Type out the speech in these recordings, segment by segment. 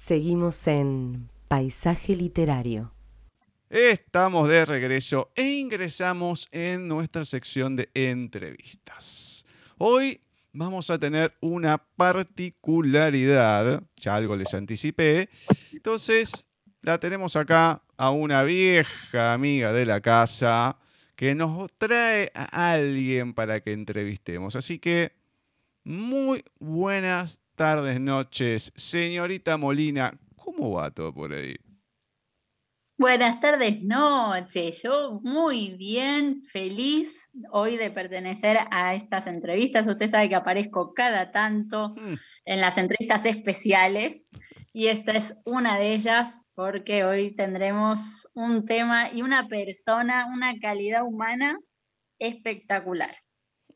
Seguimos en Paisaje Literario. Estamos de regreso e ingresamos en nuestra sección de entrevistas. Hoy vamos a tener una particularidad, ya algo les anticipé. Entonces, la tenemos acá a una vieja amiga de la casa que nos trae a alguien para que entrevistemos. Así que, muy buenas tardes, noches. Señorita Molina, ¿cómo va todo por ahí? Buenas tardes, noches. Yo muy bien, feliz hoy de pertenecer a estas entrevistas. Usted sabe que aparezco cada tanto mm. en las entrevistas especiales y esta es una de ellas porque hoy tendremos un tema y una persona, una calidad humana espectacular.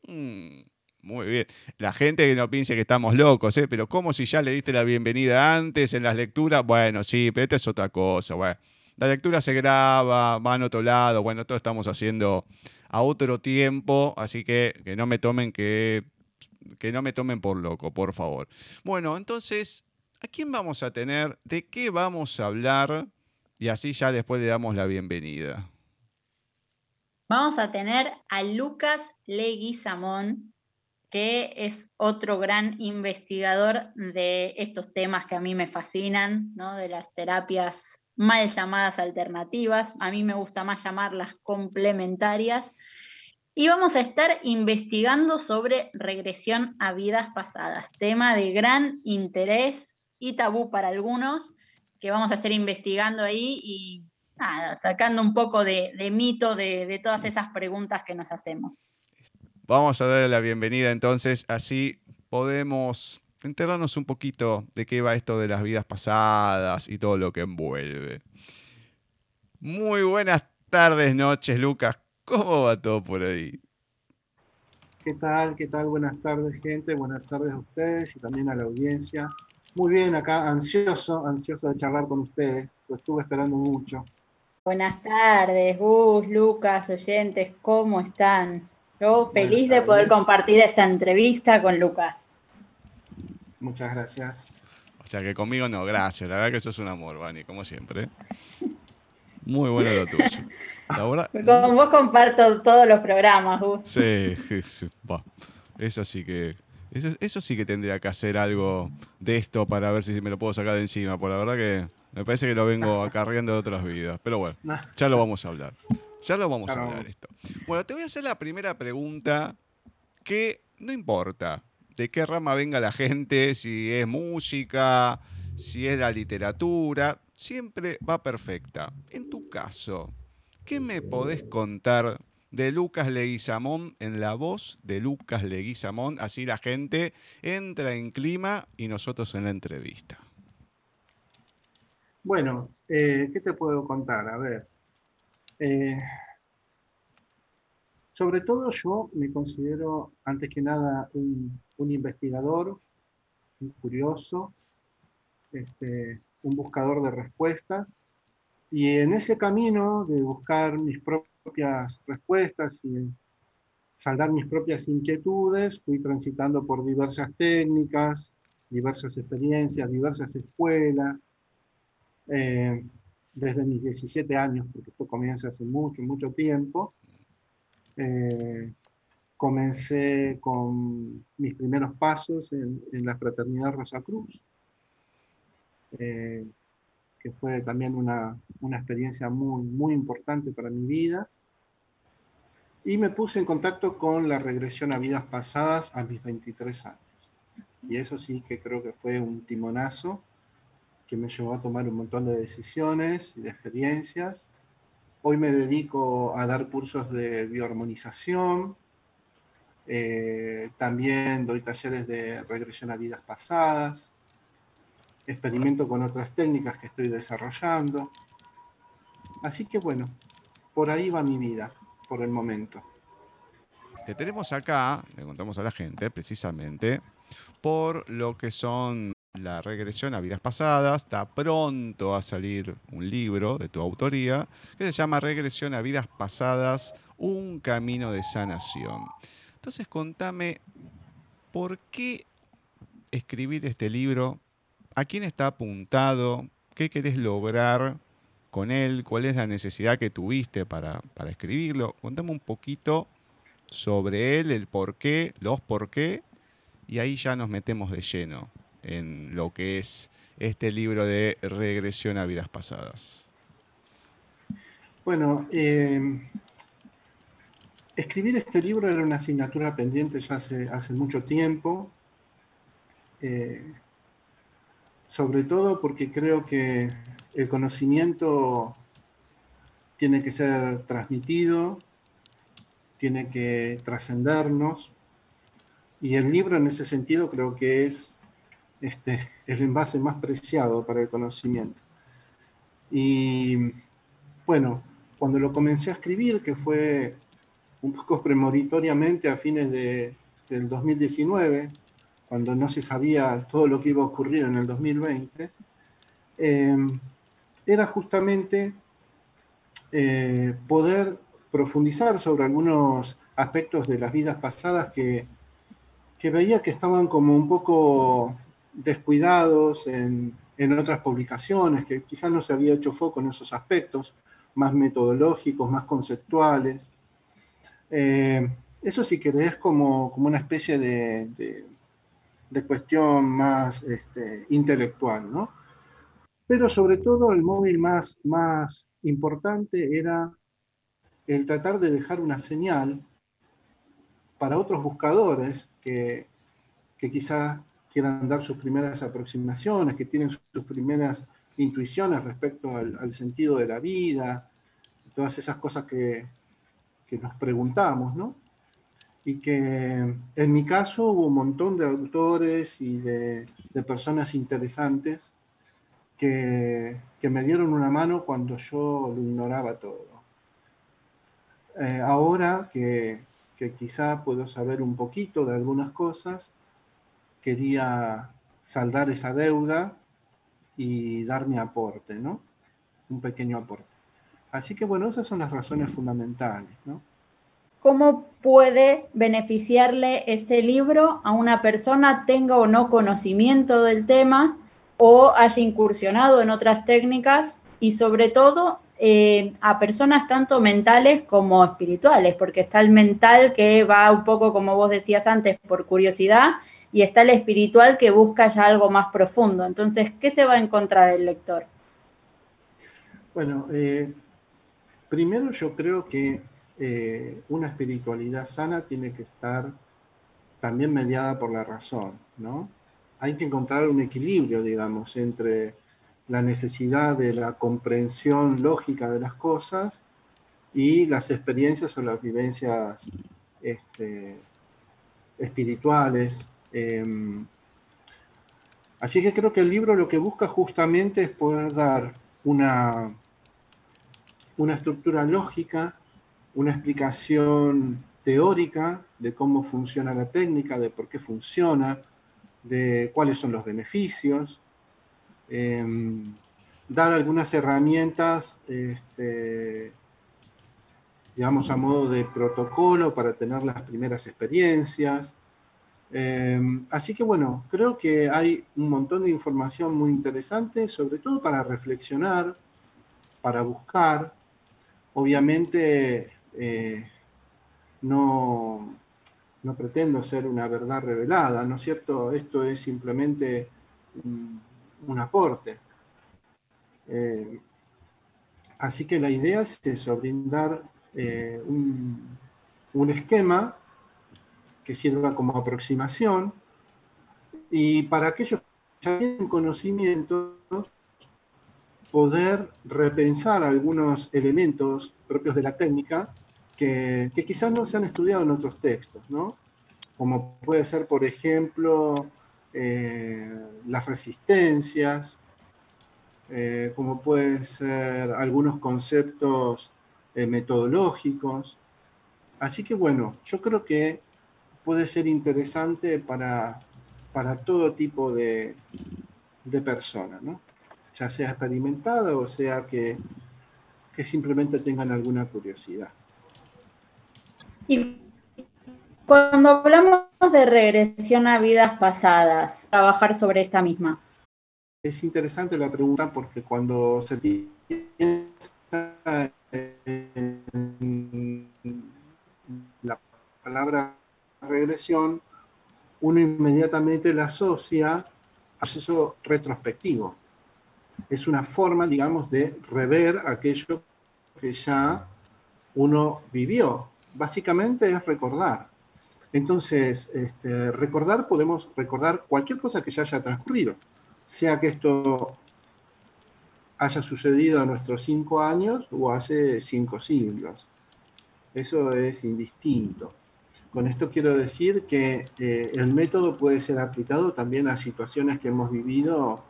Mm, muy bien. La gente que no piense que estamos locos, ¿eh? pero como si ya le diste la bienvenida antes en las lecturas, bueno, sí, pero esta es otra cosa, bueno. La lectura se graba, va en otro lado, bueno, todo estamos haciendo a otro tiempo, así que que no me tomen que, que no me tomen por loco, por favor. Bueno, entonces, ¿a quién vamos a tener? ¿De qué vamos a hablar? Y así ya después le damos la bienvenida. Vamos a tener a Lucas Leguizamón, que es otro gran investigador de estos temas que a mí me fascinan, ¿no? de las terapias mal llamadas alternativas, a mí me gusta más llamarlas complementarias, y vamos a estar investigando sobre regresión a vidas pasadas, tema de gran interés y tabú para algunos, que vamos a estar investigando ahí y sacando un poco de, mito de, de todas esas preguntas que nos hacemos. Vamos a darle la bienvenida entonces, así podemos enterarnos un poquito de qué va esto de las vidas pasadas y todo lo que envuelve. Muy buenas tardes, noches, Lucas. ¿Cómo va todo por ahí? ¿Qué tal? ¿Qué tal? Buenas tardes, gente. Buenas tardes a ustedes y también a la audiencia. Muy bien, acá ansioso, ansioso de charlar con ustedes. Lo estuve esperando mucho. Buenas tardes, Gus, Lucas, oyentes, ¿cómo están? Yo feliz de poder compartir esta entrevista con Lucas. Muchas gracias. O sea que conmigo no, gracias. La verdad que eso es un amor, Vani, como siempre. Muy bueno lo tuyo. Con vos comparto todos los programas, Gus. Sí, sí, Eso sí que. Eso, sí que tendría que hacer algo de esto para ver si me lo puedo sacar de encima. Por la verdad que me parece que lo vengo acarreando de otras vidas. Pero bueno, ya lo vamos a hablar. Ya lo vamos a hablar esto. Bueno, te voy a hacer la primera pregunta que no importa de qué rama venga la gente, si es música, si es la literatura, siempre va perfecta. En tu caso, ¿qué me podés contar de Lucas Leguizamón en la voz de Lucas Leguizamón? Así la gente entra en clima y nosotros en la entrevista. Bueno, eh, ¿qué te puedo contar? A ver. Eh, sobre todo yo me considero, antes que nada, un, investigador, un curioso, este, un buscador de respuestas. Y en ese camino de buscar mis propias respuestas y saldar mis propias inquietudes, fui transitando por diversas técnicas, diversas experiencias, diversas escuelas, eh, desde mis 17 años, porque esto comienza hace mucho, mucho tiempo, eh, comencé con mis primeros pasos en, la Fraternidad Rosa Cruz, eh, que fue también una, una, experiencia muy, muy importante para mi vida. Y me puse en contacto con la regresión a vidas pasadas a mis 23 años. Y eso sí que creo que fue un timonazo que me llevó a tomar un montón de decisiones y de experiencias Hoy me dedico a dar cursos de bioarmonización. Eh, también doy talleres de regresión a vidas pasadas. Experimento con otras técnicas que estoy desarrollando. Así que bueno, por ahí va mi vida, por el momento. Te tenemos acá, le contamos a la gente, precisamente, por lo que son la regresión a vidas pasadas. Está pronto a salir un libro de tu autoría que se llama Regresión a vidas pasadas, un camino de sanación. Entonces contame, ¿por qué escribir este libro ¿A quién está apuntado? ¿Qué querés lograr con él? ¿Cuál es la necesidad que tuviste para, para escribirlo? Contame un poquito sobre él, el por qué, los por qué, y ahí ya nos metemos de lleno en lo que es este libro de regresión a vidas pasadas. Bueno, eh, escribir este libro era una asignatura pendiente ya hace, mucho tiempo, eh, sobre todo porque creo que el conocimiento tiene que ser transmitido, tiene que trascendernos, y el libro en ese sentido creo que es este, el envase más preciado para el conocimiento. Y bueno, cuando lo comencé a escribir, que fue un poco premonitoriamente a fines de, del 2019, cuando no se sabía todo lo que iba a ocurrir en el 2020, eh, era justamente eh, poder profundizar sobre algunos aspectos de las vidas pasadas que, que veía que estaban como un poco descuidados en, en, otras publicaciones, que quizás no se había hecho foco en esos aspectos más metodológicos, más conceptuales. Eh, eso si querés como, como una especie de, de, cuestión más este, intelectual, ¿no? Pero sobre todo el móvil más, más importante era el tratar de dejar una señal para otros buscadores que, que quizás quieran dar sus primeras aproximaciones, que tienen sus primeras intuiciones respecto al, al sentido de la vida, todas esas cosas que, que, nos preguntamos, ¿no? Y que en mi caso hubo un montón de autores y de, de personas interesantes que, que, me dieron una mano cuando yo lo ignoraba todo. Eh, ahora que, que quizá puedo saber un poquito de algunas cosas, quería saldar esa deuda y dar mi aporte, ¿no? Un pequeño aporte. Así que bueno, esas son las razones fundamentales, ¿no? ¿Cómo puede beneficiarle este libro a una persona, tenga o no conocimiento del tema o haya incursionado en otras técnicas y sobre todo eh, a personas tanto mentales como espirituales, porque está el mental que va un poco, como vos decías antes, por curiosidad y está el espiritual que busca ya algo más profundo. Entonces, ¿qué se va a encontrar el lector? Bueno, eh, primero yo creo que eh, una espiritualidad sana tiene que estar también mediada por la razón, ¿no? Hay que encontrar un equilibrio, digamos, entre la necesidad de la comprensión lógica de las cosas y las experiencias o las vivencias este, espirituales, eh, así que creo que el libro lo que busca justamente es poder dar una, una estructura lógica, una explicación teórica de cómo funciona la técnica, de por qué funciona, de cuáles son los beneficios, eh, dar algunas herramientas, este, digamos, a modo de protocolo para tener las primeras experiencias, eh, así que bueno, creo que hay un montón de información muy interesante, sobre todo para reflexionar, para buscar. Obviamente eh, no, no, pretendo ser una verdad revelada, ¿no es cierto? Esto es simplemente un, aporte. Eh, así que la idea es eso, brindar eh, un, un esquema que sirva como aproximación y para aquellos que ya tienen conocimiento poder repensar algunos elementos propios de la técnica que, que, quizás no se han estudiado en otros textos, ¿no? Como puede ser, por ejemplo, eh, las resistencias, eh, como pueden ser algunos conceptos eh, metodológicos. Así que bueno, yo creo que puede ser interesante para, para todo tipo de, de personas, ¿no? ya sea experimentada o sea que, que simplemente tengan alguna curiosidad. Y cuando hablamos de regresión a vidas pasadas, trabajar sobre esta misma. es interesante la pregunta porque cuando se piensa en la palabra regresión, uno inmediatamente la asocia a proceso retrospectivo. Es una forma, digamos, de rever aquello que ya uno vivió. Básicamente es recordar. Entonces, este, recordar, podemos recordar cualquier cosa que ya haya transcurrido, sea que esto haya sucedido a nuestros cinco años o hace cinco siglos. Eso es indistinto. Con esto quiero decir que eh, el método puede ser aplicado también a situaciones que hemos vivido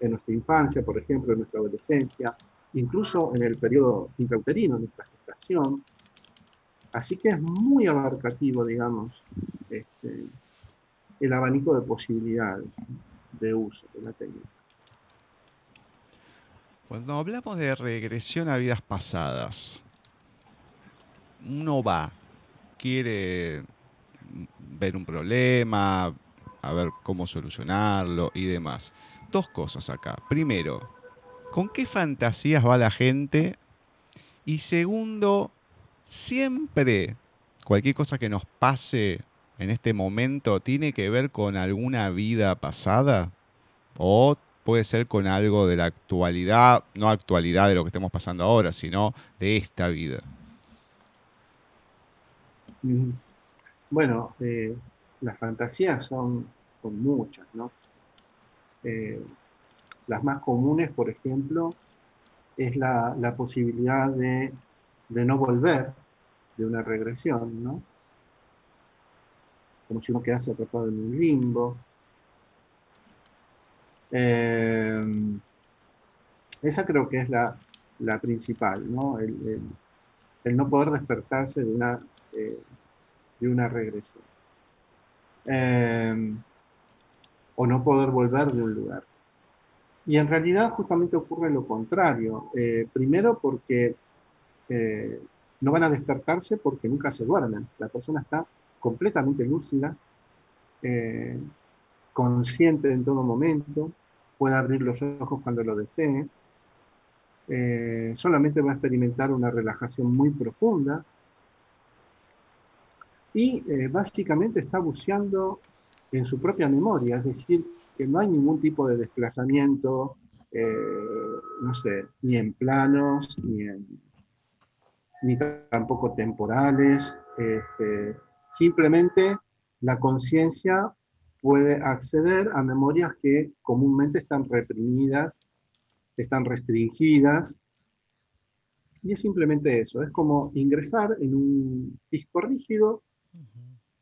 en nuestra infancia, por ejemplo, en nuestra adolescencia, incluso en el periodo intrauterino, nuestra gestación. Así que es muy abarcativo, digamos, este, el abanico de posibilidades de uso de la técnica. Cuando hablamos de regresión a vidas pasadas, uno va, quiere ver un problema, a ver cómo solucionarlo y demás. Dos cosas acá. Primero, ¿con qué fantasías va la gente? Y segundo, siempre cualquier cosa que nos pase en este momento tiene que ver con alguna vida pasada o puede ser con algo de la actualidad, no actualidad de lo que estemos pasando ahora, sino de esta vida. Bueno, eh, las fantasías son, muchas, ¿no? Eh, las más comunes, por ejemplo, es la, posibilidad de, no volver de una regresión, ¿no? Como si uno quedase atrapado en un limbo, eh, esa creo que es la, principal, ¿no? El, no poder despertarse de una, de una regresión. Eh, o no poder volver de un lugar. Y en realidad justamente ocurre lo contrario. primero porque no van a despertarse porque nunca se duermen. La persona está completamente lúcida, consciente en todo momento, puede abrir los ojos cuando lo desee, eh, solamente va a experimentar una relajación muy profunda y eh, básicamente está buceando en su propia memoria, es decir, que no hay ningún tipo de desplazamiento, eh, no sé, ni en planos, ni, ni tampoco temporales, este, simplemente la conciencia puede acceder a memorias que comúnmente están reprimidas, están restringidas. Y es simplemente eso, es como ingresar en un disco rígido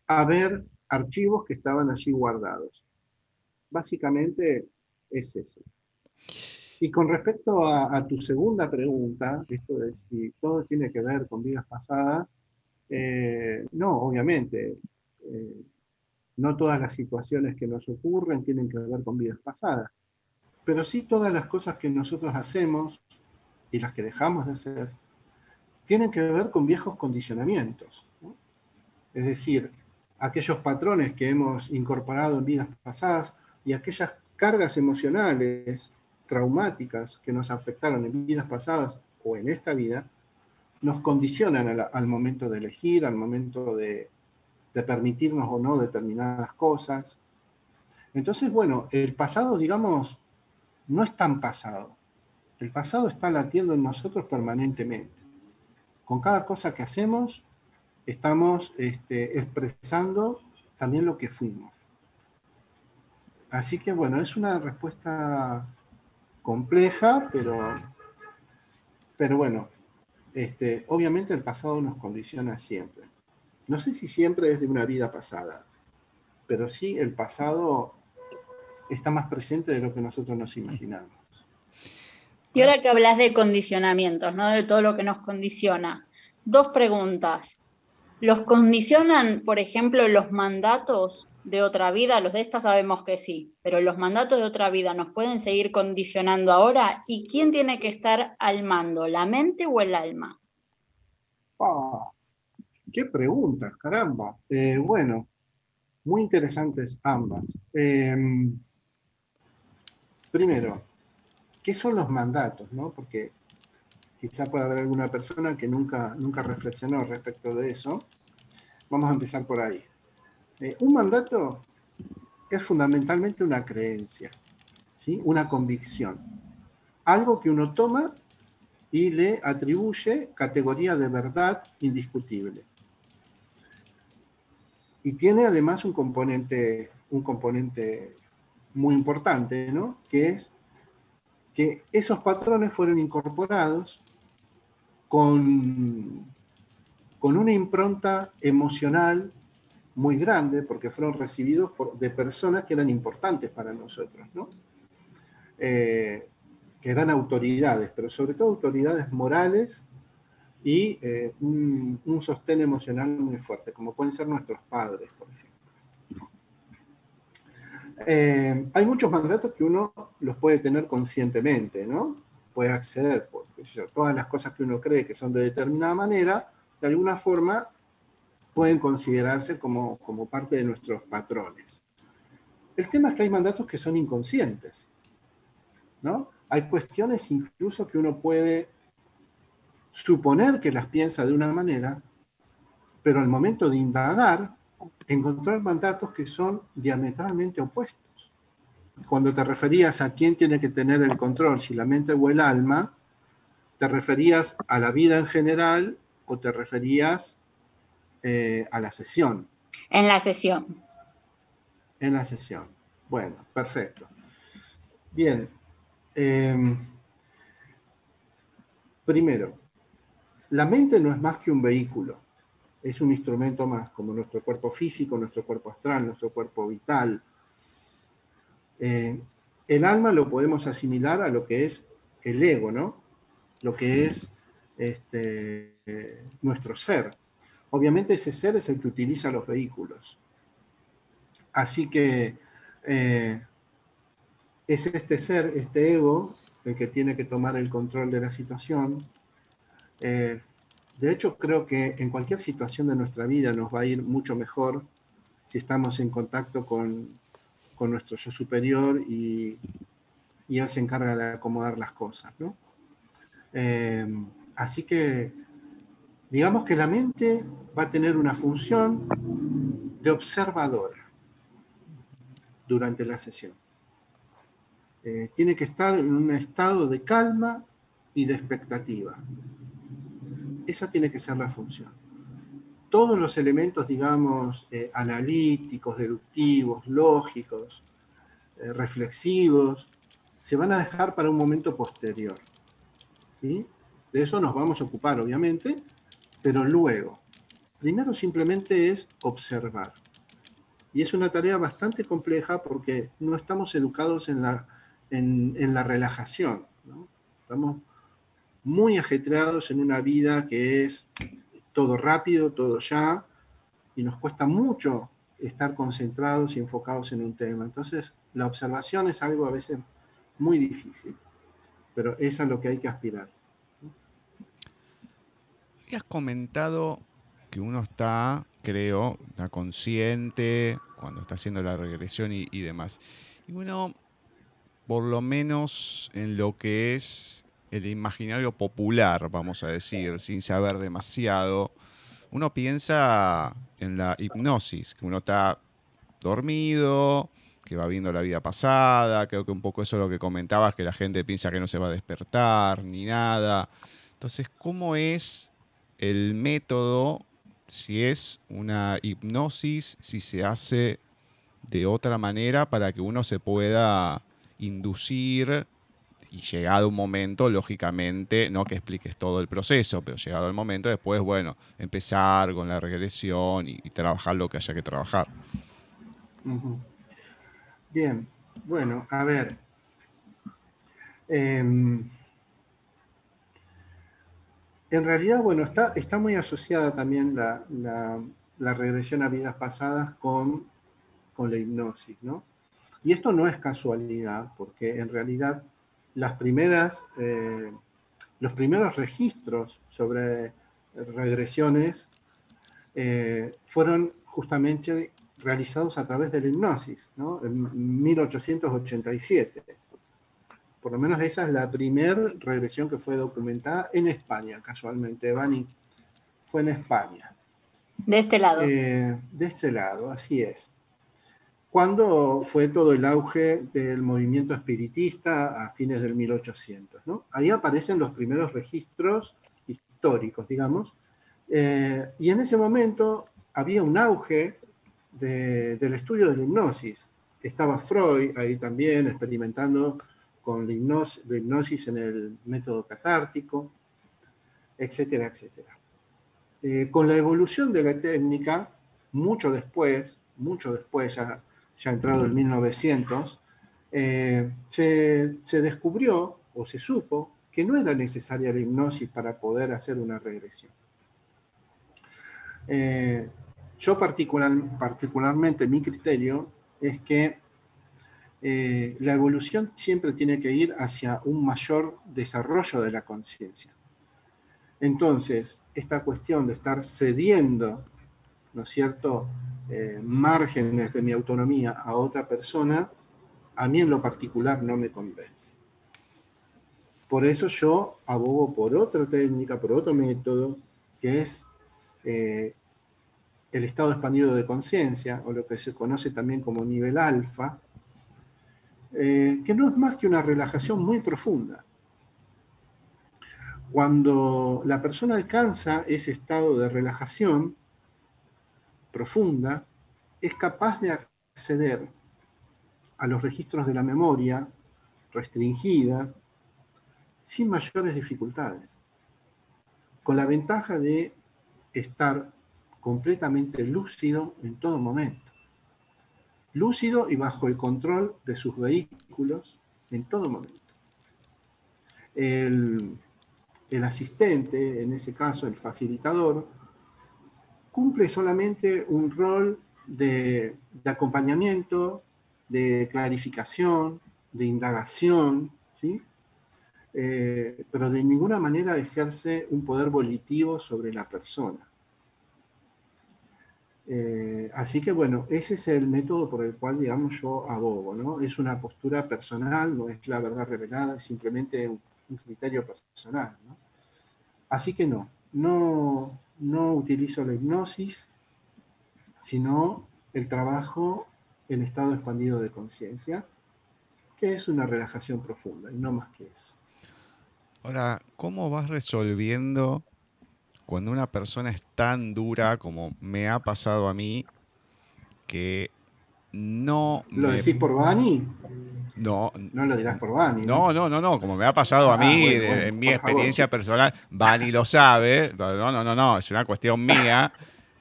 a ver archivos que estaban allí guardados. Básicamente es eso. Y con respecto a, tu segunda pregunta, esto de si todo tiene que ver con vidas pasadas, eh, no, obviamente. Eh, no todas las situaciones que nos ocurren tienen que ver con vidas pasadas, pero sí todas las cosas que nosotros hacemos y las que dejamos de hacer tienen que ver con viejos condicionamientos. Es decir, aquellos patrones que hemos incorporado en vidas pasadas y aquellas cargas emocionales traumáticas que nos afectaron en vidas pasadas o en esta vida, nos condicionan al momento de elegir, al momento de, de permitirnos o no determinadas cosas. Entonces, bueno, el pasado, digamos, no es tan pasado. El pasado está latiendo en nosotros permanentemente. Con cada cosa que hacemos, estamos este, expresando también lo que fuimos. Así que bueno, es una respuesta compleja, pero, pero bueno, este, obviamente el pasado nos condiciona siempre. No sé si siempre es de una vida pasada, pero sí el pasado está más presente de lo que nosotros nos imaginamos. Y ahora que hablas de condicionamientos, ¿no? De todo lo que nos condiciona. Dos preguntas. ¿Los condicionan, por ejemplo, los mandatos de otra vida? Los de esta sabemos que sí, pero los mandatos de otra vida nos pueden seguir condicionando ahora. ¿Y quién tiene que estar al mando, la mente o el alma? Ah, Qué preguntas, caramba. Eh, bueno, muy interesantes ambas. Em, primero, ¿qué son los mandatos? ¿no? Porque quizá pueda haber alguna persona que nunca, nunca reflexionó respecto de eso. Vamos a empezar por ahí. Eh, un mandato es fundamentalmente una creencia, ¿sí? una convicción, algo que uno toma y le atribuye categoría de verdad indiscutible. Y tiene además un componente, un componente muy importante, ¿no? que es que esos patrones fueron incorporados con, con una impronta emocional muy grande, porque fueron recibidos de personas que eran importantes para nosotros, ¿no? Eh, que eran autoridades, pero sobre todo autoridades morales y eh, un, sostén emocional muy fuerte, como pueden ser nuestros padres, por ejemplo. Eh, hay muchos mandatos que uno los puede tener conscientemente, ¿no? Puede acceder, por todas las cosas que uno cree que son de determinada manera, de alguna forma pueden considerarse como, como parte de nuestros patrones. El tema es que hay mandatos que son inconscientes, ¿no? Hay cuestiones incluso que uno puede suponer que las piensa de una manera, pero al momento de indagar, encontrar mandatos que son diametralmente opuestos. Cuando te referías a quién tiene que tener el control, si la mente o el alma, ¿te referías a la vida en general o te referías eh, a la sesión? En la sesión. En la sesión. Bueno, perfecto. Bien, Em, primero, la mente no es más que un vehículo, es un instrumento más, como nuestro cuerpo físico, nuestro cuerpo astral, nuestro cuerpo vital. Eh, el alma lo podemos asimilar a lo que es el ego, ¿no? Lo que es este, nuestro ser. Obviamente ese ser es el que utiliza los vehículos. Así que eh, es este ser, este ego, el que tiene que tomar el control de la situación. Eh, de hecho, creo que en cualquier situación de nuestra vida nos va a ir mucho mejor si estamos en contacto con, nuestro yo superior y, él se encarga de acomodar las cosas. Eh, así que, digamos que la mente va a tener una función de observadora durante la sesión. Eh, tiene que estar en un estado de calma y de expectativa. Esa tiene que ser la función. Todos los elementos, digamos, eh, analíticos, deductivos, lógicos, eh, reflexivos, se van a dejar para un momento posterior. ¿sí? De eso nos vamos a ocupar, obviamente, pero luego. Primero simplemente es observar. Y es una tarea bastante compleja porque no estamos educados en la en, la relajación. Estamos muy ajetreados en una vida que es todo rápido, todo ya, y nos cuesta mucho estar concentrados y enfocados en un tema. Entonces, la observación es algo a veces muy difícil, pero es a lo que hay que aspirar. Has comentado que uno está, creo, consciente cuando está haciendo la regresión y, demás. Y bueno, por lo menos en lo que es el imaginario popular, vamos a decir, sin saber demasiado, uno piensa en la hipnosis, que uno está dormido, que va viendo la vida pasada, creo que un poco eso es lo que comentabas, que la gente piensa que no se va a despertar ni nada. Entonces, ¿cómo es el método si es una hipnosis, si se hace de otra manera para que uno se pueda inducir y llegado un momento, lógicamente, no que expliques todo el proceso, pero llegado el momento, después, bueno, empezar con la regresión y, trabajar lo que haya que trabajar. Bien, bueno, a ver. Em, en realidad, bueno, está, está muy asociada también la, la, regresión a vidas pasadas con, con la hipnosis, ¿no? Y esto no es casualidad, porque en realidad las primeras, eh, los primeros registros sobre regresiones eh, fueron justamente realizados a través de la hipnosis, ¿no? en 1887. Por lo menos esa es la primera regresión que fue documentada en España, casualmente. Bani fue en España. De este lado. Eh, de este lado, así es. Cuando fue todo el auge del movimiento espiritista a fines del 1800. ¿no? Ahí aparecen los primeros registros históricos, digamos, eh, y en ese momento había un auge del estudio de la hipnosis. Estaba Freud ahí también experimentando con la hipnosis, en el método catártico, etcétera, etcétera. Eh, con la evolución de la técnica, mucho después, mucho después, ya, ya entrado el 1900, eh, se, se descubrió o se supo que no era necesaria la hipnosis para poder hacer una regresión. Eh, yo particular, particularmente, mi criterio es que eh, la evolución siempre tiene que ir hacia un mayor desarrollo de la conciencia. Entonces, esta cuestión de estar cediendo, ¿no es cierto?, eh, márgenes de mi autonomía a otra persona, a mí en lo particular no me convence. Por eso yo abogo por otra técnica, por otro método, que es eh, el estado expandido de conciencia, o lo que se conoce también como nivel alfa, eh, que no es más que una relajación muy profunda. Cuando la persona alcanza ese estado de relajación profunda, es capaz de acceder a los registros de la memoria restringida sin mayores dificultades, con la ventaja de estar completamente lúcido en todo momento. Lúcido y bajo el control de sus vehículos en todo momento. El, asistente, en ese caso el facilitador, cumple solamente un rol de, acompañamiento, de clarificación, de indagación, ¿sí? Eh, pero de ninguna manera ejerce un poder volitivo sobre la persona. Eh, así que bueno, ese es el método por el cual, digamos, yo abogo, ¿no? Es una postura personal, no es la verdad revelada, es simplemente un, criterio personal. Así que no, no, no utilizo la hipnosis, sino el trabajo en estado expandido de conciencia, que es una relajación profunda, y no más que eso. Ahora, ¿cómo vas resolviendo cuando una persona es tan dura como me ha pasado a mí que no... ¿Lo decís por Bani? No. No lo dirás por Bani. No, no, no, no, como me ha pasado a ah, mí, en mi experiencia personal, Bani lo sabe, no, no, no, no, es una cuestión mía,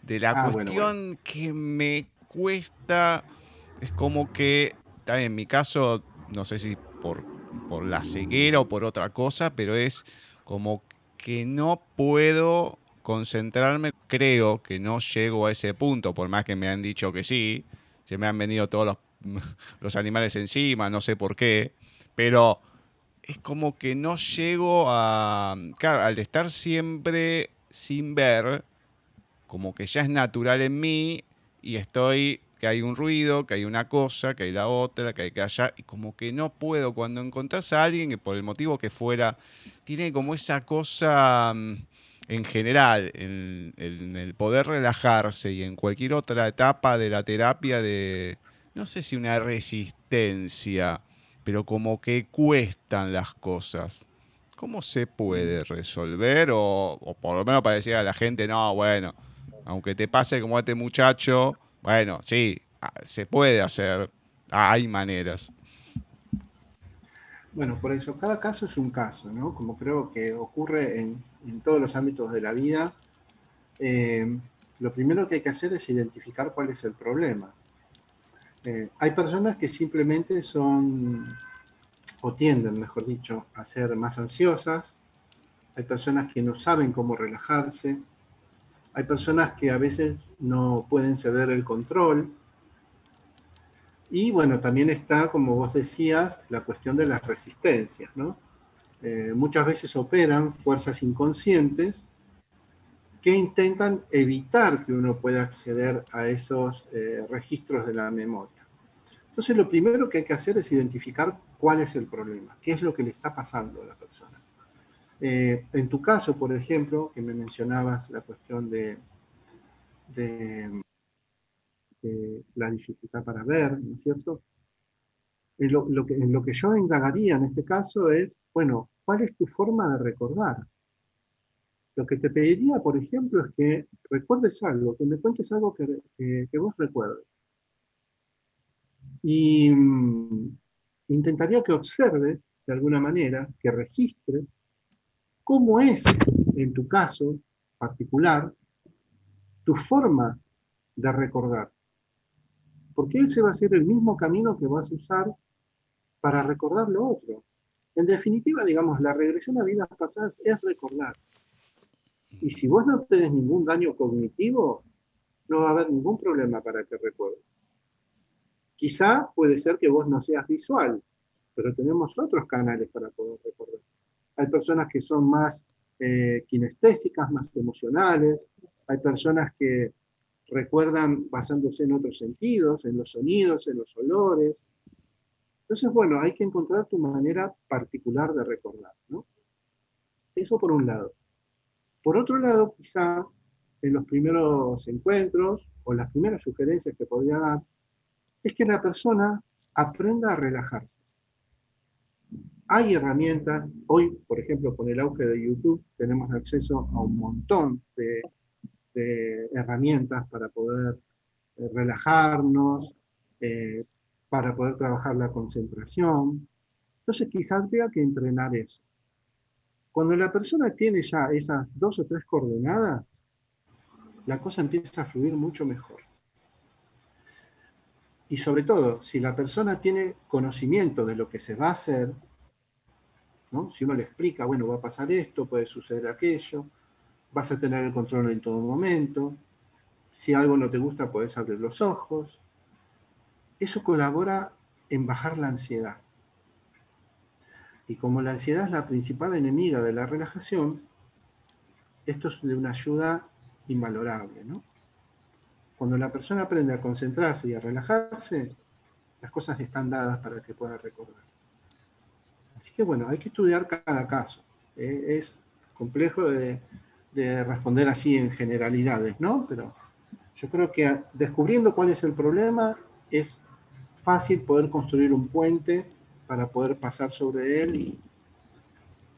de la ah, cuestión que me cuesta, es como que, en mi caso, no sé si por por la ceguera o por otra cosa, pero es como que no puedo concentrarme, creo que no llego a ese punto, por más que me han dicho que sí, se me han venido todos los, animales encima, no sé por qué, pero es como que no llego a, claro, al estar siempre sin ver, como que ya es natural en mí y estoy que hay un ruido, que hay una cosa, que hay la otra, que hay que allá, y como que no puedo, cuando encontrás a alguien que por el motivo que fuera, tiene como esa cosa mm, en general, en, el poder relajarse y en cualquier otra etapa de la terapia de, no sé si una resistencia, pero como que cuestan las cosas. ¿Cómo se puede resolver? O, o por lo menos para decir a la gente, no, bueno, aunque te pase como a este muchacho, bueno, sí, se puede hacer, hay maneras. Bueno, por eso, cada caso es un caso, ¿no? Como creo que ocurre en, todos los ámbitos de la vida, eh, lo primero que hay que hacer es identificar cuál es el problema. Eh, hay personas que simplemente son, o tienden, mejor dicho, a ser más ansiosas, hay personas que no saben cómo relajarse, hay personas que a veces no pueden ceder el control. Y bueno, también está, como vos decías, la cuestión de las resistencias, ¿no? Eh, muchas veces operan fuerzas inconscientes que intentan evitar que uno pueda acceder a esos eh, registros de la memoria. Entonces, lo primero que hay que hacer es identificar cuál es el problema, qué es lo que le está pasando a la persona. Eh, en tu caso, por ejemplo, que me mencionabas la cuestión de, de, la dificultad para ver, ¿no es cierto? que, lo que yo indagaría en este caso es, bueno, ¿cuál es tu forma de recordar? Lo que te pediría, por ejemplo, es que recuerdes algo, que me cuentes algo que, que vos recuerdes. Y mm, intentaría que observes, de alguna manera, que registres cómo es, en tu caso particular, tu forma de recordar. Porque ese va a ser el mismo camino que vas a usar para recordar lo otro. En definitiva, digamos, la regresión a vidas pasadas es recordar. Y si vos no tenés ningún daño cognitivo, no va a haber ningún problema para que recuerdes. Quizá puede ser que vos no seas visual, pero tenemos otros canales para poder recordar. Hay personas que son más eh, kinestésicas, más emocionales. Hay personas que recuerdan basándose en otros sentidos, en los sonidos, en los olores. Entonces, bueno, hay que encontrar tu manera particular de recordar. ¿no? Eso por un lado. Por otro lado, quizá en los primeros encuentros o las primeras sugerencias que podría dar, es que la persona aprenda a relajarse hay herramientas, hoy, por ejemplo, con el auge de YouTube, tenemos acceso a un montón de, herramientas para poder eh, relajarnos, eh, para poder trabajar la concentración. Entonces, quizás tenga que entrenar eso. Cuando la persona tiene ya esas dos o tres coordenadas, la cosa empieza a fluir mucho mejor. Y sobre todo, si la persona tiene conocimiento de lo que se va a hacer, si uno le explica, bueno, va a pasar esto, puede suceder aquello, vas a tener el control en todo momento, si algo no te gusta puedes abrir los ojos. Eso colabora en bajar la ansiedad. Y como la ansiedad es la principal enemiga de la relajación, esto es de una ayuda invalorable. Cuando la persona aprende a concentrarse y a relajarse, las cosas están dadas para que pueda recordar. Así que bueno, hay que estudiar cada caso. Eh, es complejo de, responder así en generalidades, ¿no? Pero yo creo que descubriendo cuál es el problema es fácil poder construir un puente para poder pasar sobre él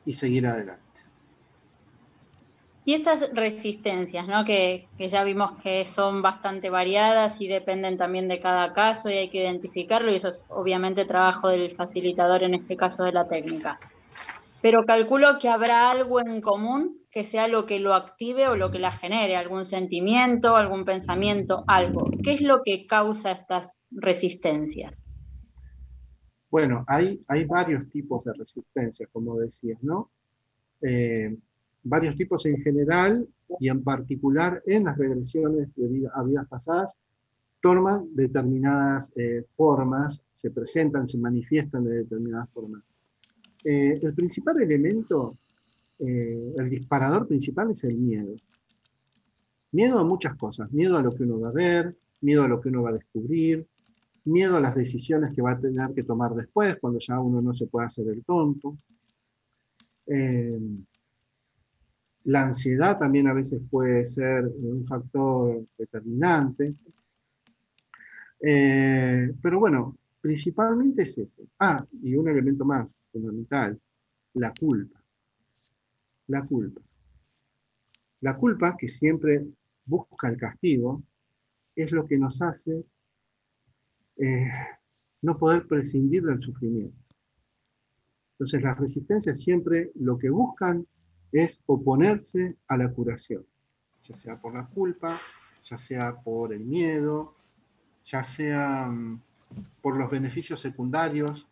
y seguir adelante. Y estas resistencias, ¿no? que, ya vimos que son bastante variadas y dependen también de cada caso y hay que identificarlo y eso es obviamente trabajo del facilitador en este caso de la técnica. Pero calculo que habrá algo en común que sea lo que lo active o lo que la genere, algún sentimiento, algún pensamiento, algo. ¿Qué es lo que causa estas resistencias? Bueno, hay, hay varios tipos de resistencias, como decías, ¿no? Eh, varios tipos en general y en particular en las regresiones de a vidas pasadas, toman determinadas eh, formas, se presentan, se manifiestan de determinadas formas. Eh, el principal elemento, eh, el disparador principal es el miedo. Miedo a muchas cosas, miedo a lo que uno va a ver, miedo a lo que uno va a descubrir, miedo a las decisiones que va a tener que tomar después, cuando ya uno no se puede hacer el tonto. La ansiedad también a veces puede ser un factor determinante. Eh, pero bueno, principalmente es eso. Ah, y un elemento más fundamental, la culpa. La culpa. La culpa, que siempre busca el castigo, es lo que nos hace eh, no poder prescindir del sufrimiento. Entonces las resistencias siempre lo que buscan es oponerse a la curación, ya sea por la culpa, ya sea por el miedo, ya sea mm, por los beneficios secundarios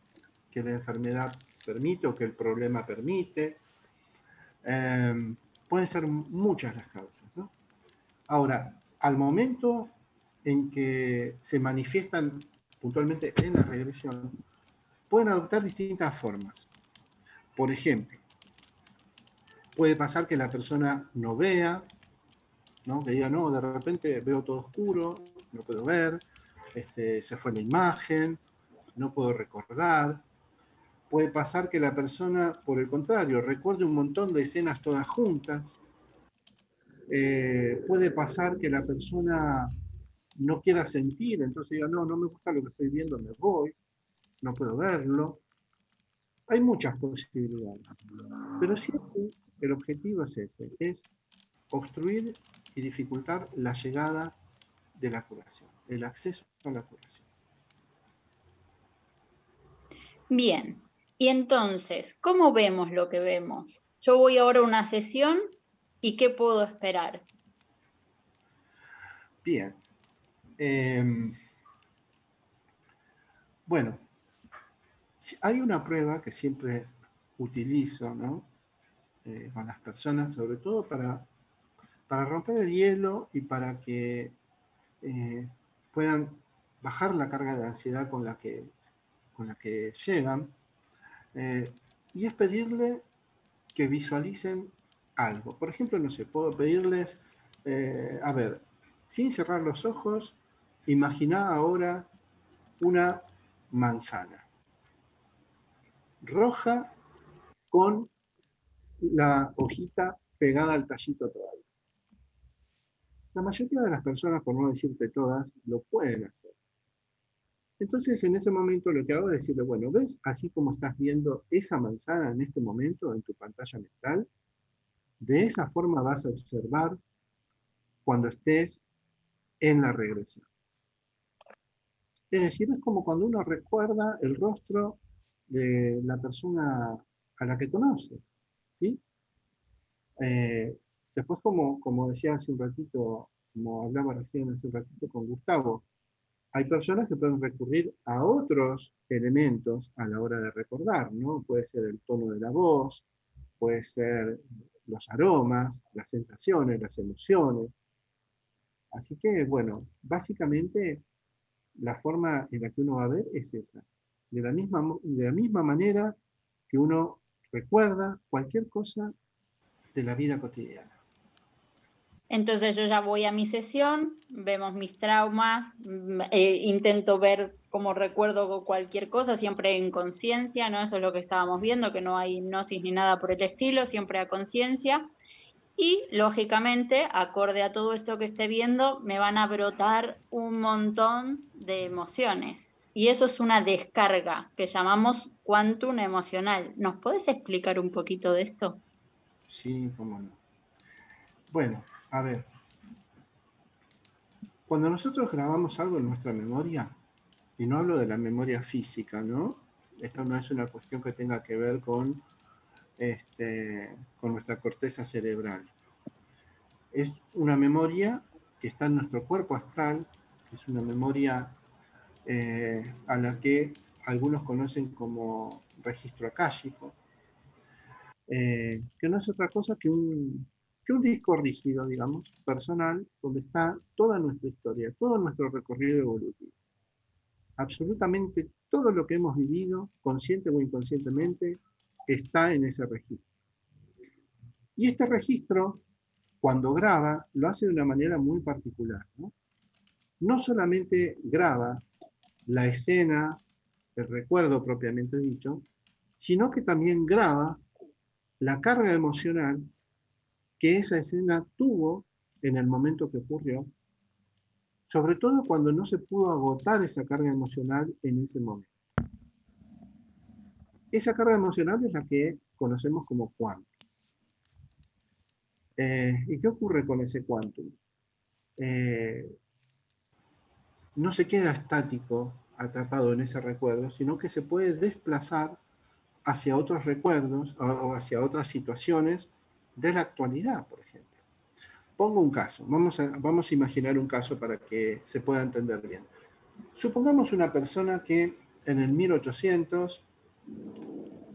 que la enfermedad permite o que el problema permite. Em, pueden ser muchas las causas. Ahora, al momento en que se manifiestan puntualmente en la regresión, pueden adoptar distintas formas. Por ejemplo, Puede pasar que la persona no vea, ¿no? que diga, no, de repente veo todo oscuro, no puedo ver, este, se fue la imagen, no puedo recordar. Puede pasar que la persona, por el contrario, recuerde un montón de escenas todas juntas. Eh, puede pasar que la persona no quiera sentir, entonces diga, no, no me gusta lo que estoy viendo, me voy, no puedo verlo. Hay muchas posibilidades, pero siempre el objetivo es ese, es obstruir y dificultar la llegada de la curación, el acceso a la curación. Bien, y entonces, ¿cómo vemos lo que vemos? Yo voy ahora a una sesión y ¿qué puedo esperar? Bien. Em, bueno, hay una prueba que siempre utilizo ¿no? Eh, con las personas, sobre todo para, para romper el hielo y para que eh, puedan bajar la carga de ansiedad con la que, con la que llegan. Eh, y es pedirle que visualicen algo. Por ejemplo, no sé, puedo pedirles, eh, a ver, sin cerrar los ojos, imagina ahora una manzana roja con la hojita pegada al tallito todavía. La mayoría de las personas, por no decirte todas, lo pueden hacer. Entonces, en ese momento lo que hago es decirle, bueno, ¿ves? Así como estás viendo esa manzana en este momento en tu pantalla mental, de esa forma vas a observar cuando estés en la regresión. Es decir, es como cuando uno recuerda el rostro de la persona a la que conoce. ¿sí? Eh, después, como, como decía hace un ratito, como hablaba recién hace un ratito con Gustavo, hay personas que pueden recurrir a otros elementos a la hora de recordar, ¿no? Puede ser el tono de la voz, puede ser los aromas, las sensaciones, las emociones. Así que, bueno, básicamente la forma en la que uno va a ver es esa. De la misma, de la misma manera que uno recuerda cualquier cosa de la vida cotidiana. Entonces yo ya voy a mi sesión, vemos mis traumas, mm, eh, intento ver cómo recuerdo cualquier cosa, siempre en conciencia, ¿no? Eso es lo que estábamos viendo, que no hay hipnosis ni nada por el estilo, siempre a conciencia. Y lógicamente, acorde a todo esto que esté viendo, me van a brotar un montón de emociones. Y eso es una descarga que llamamos quantum emocional. ¿Nos puedes explicar un poquito de esto? Sí, cómo no. Bueno, a ver, cuando nosotros grabamos algo en nuestra memoria, y no hablo de la memoria física, ¿no? Esto no es una cuestión que tenga que ver con, este, con nuestra corteza cerebral. Es una memoria que está en nuestro cuerpo astral, que es una memoria eh, a la que algunos conocen como registro akáshico, eh, que no es otra cosa que un, que un disco rígido, digamos, personal, donde está toda nuestra historia, todo nuestro recorrido evolutivo. Absolutamente todo lo que hemos vivido, consciente o inconscientemente, está en ese registro. Y este registro, cuando graba, lo hace de una manera muy particular. No, solamente graba la escena, el recuerdo propiamente dicho, sino que también graba la carga emocional que esa escena tuvo en el momento que ocurrió, sobre todo cuando no se pudo agotar esa carga emocional en ese momento. Esa carga emocional es la que conocemos como quantum. Eh, ¿Y qué ocurre con ese quantum? Eh, no se queda estático, atrapado en ese recuerdo, sino que se puede desplazar hacia otros recuerdos o hacia otras situaciones de la actualidad, por ejemplo. Pongo un caso, vamos a, vamos a imaginar un caso para que se pueda entender bien. Supongamos una persona que en el 1800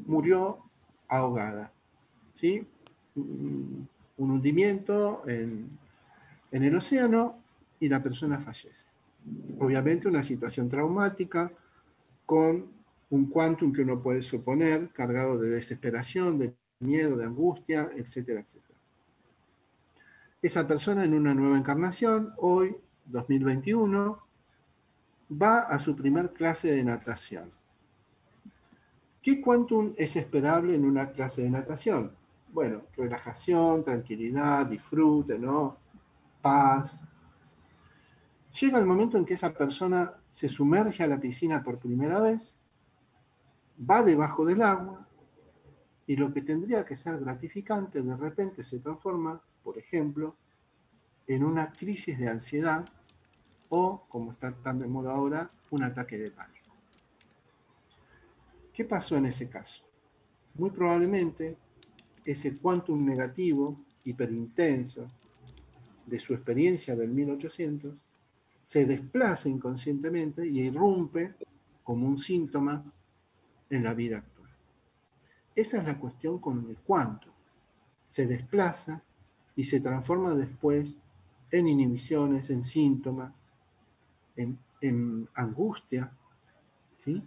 murió ahogada, ¿sí? un hundimiento en, en el océano y la persona fallece. Obviamente una situación traumática con un quantum que uno puede suponer cargado de desesperación, de miedo, de angustia, etcétera, etcétera. Esa persona en una nueva encarnación, hoy, 2021, va a su primer clase de natación. ¿Qué quantum es esperable en una clase de natación? Bueno, relajación, tranquilidad, disfrute, ¿no? Paz. Llega el momento en que esa persona se sumerge a la piscina por primera vez, va debajo del agua y lo que tendría que ser gratificante de repente se transforma, por ejemplo, en una crisis de ansiedad o, como está tan de moda ahora, un ataque de pánico. ¿Qué pasó en ese caso? Muy probablemente ese quantum negativo, hiperintenso, de su experiencia del 1800, se desplaza inconscientemente y irrumpe como un síntoma en la vida actual. Esa es la cuestión con el cuánto. Se desplaza y se transforma después en inhibiciones, en síntomas, en, angustia, ¿sí?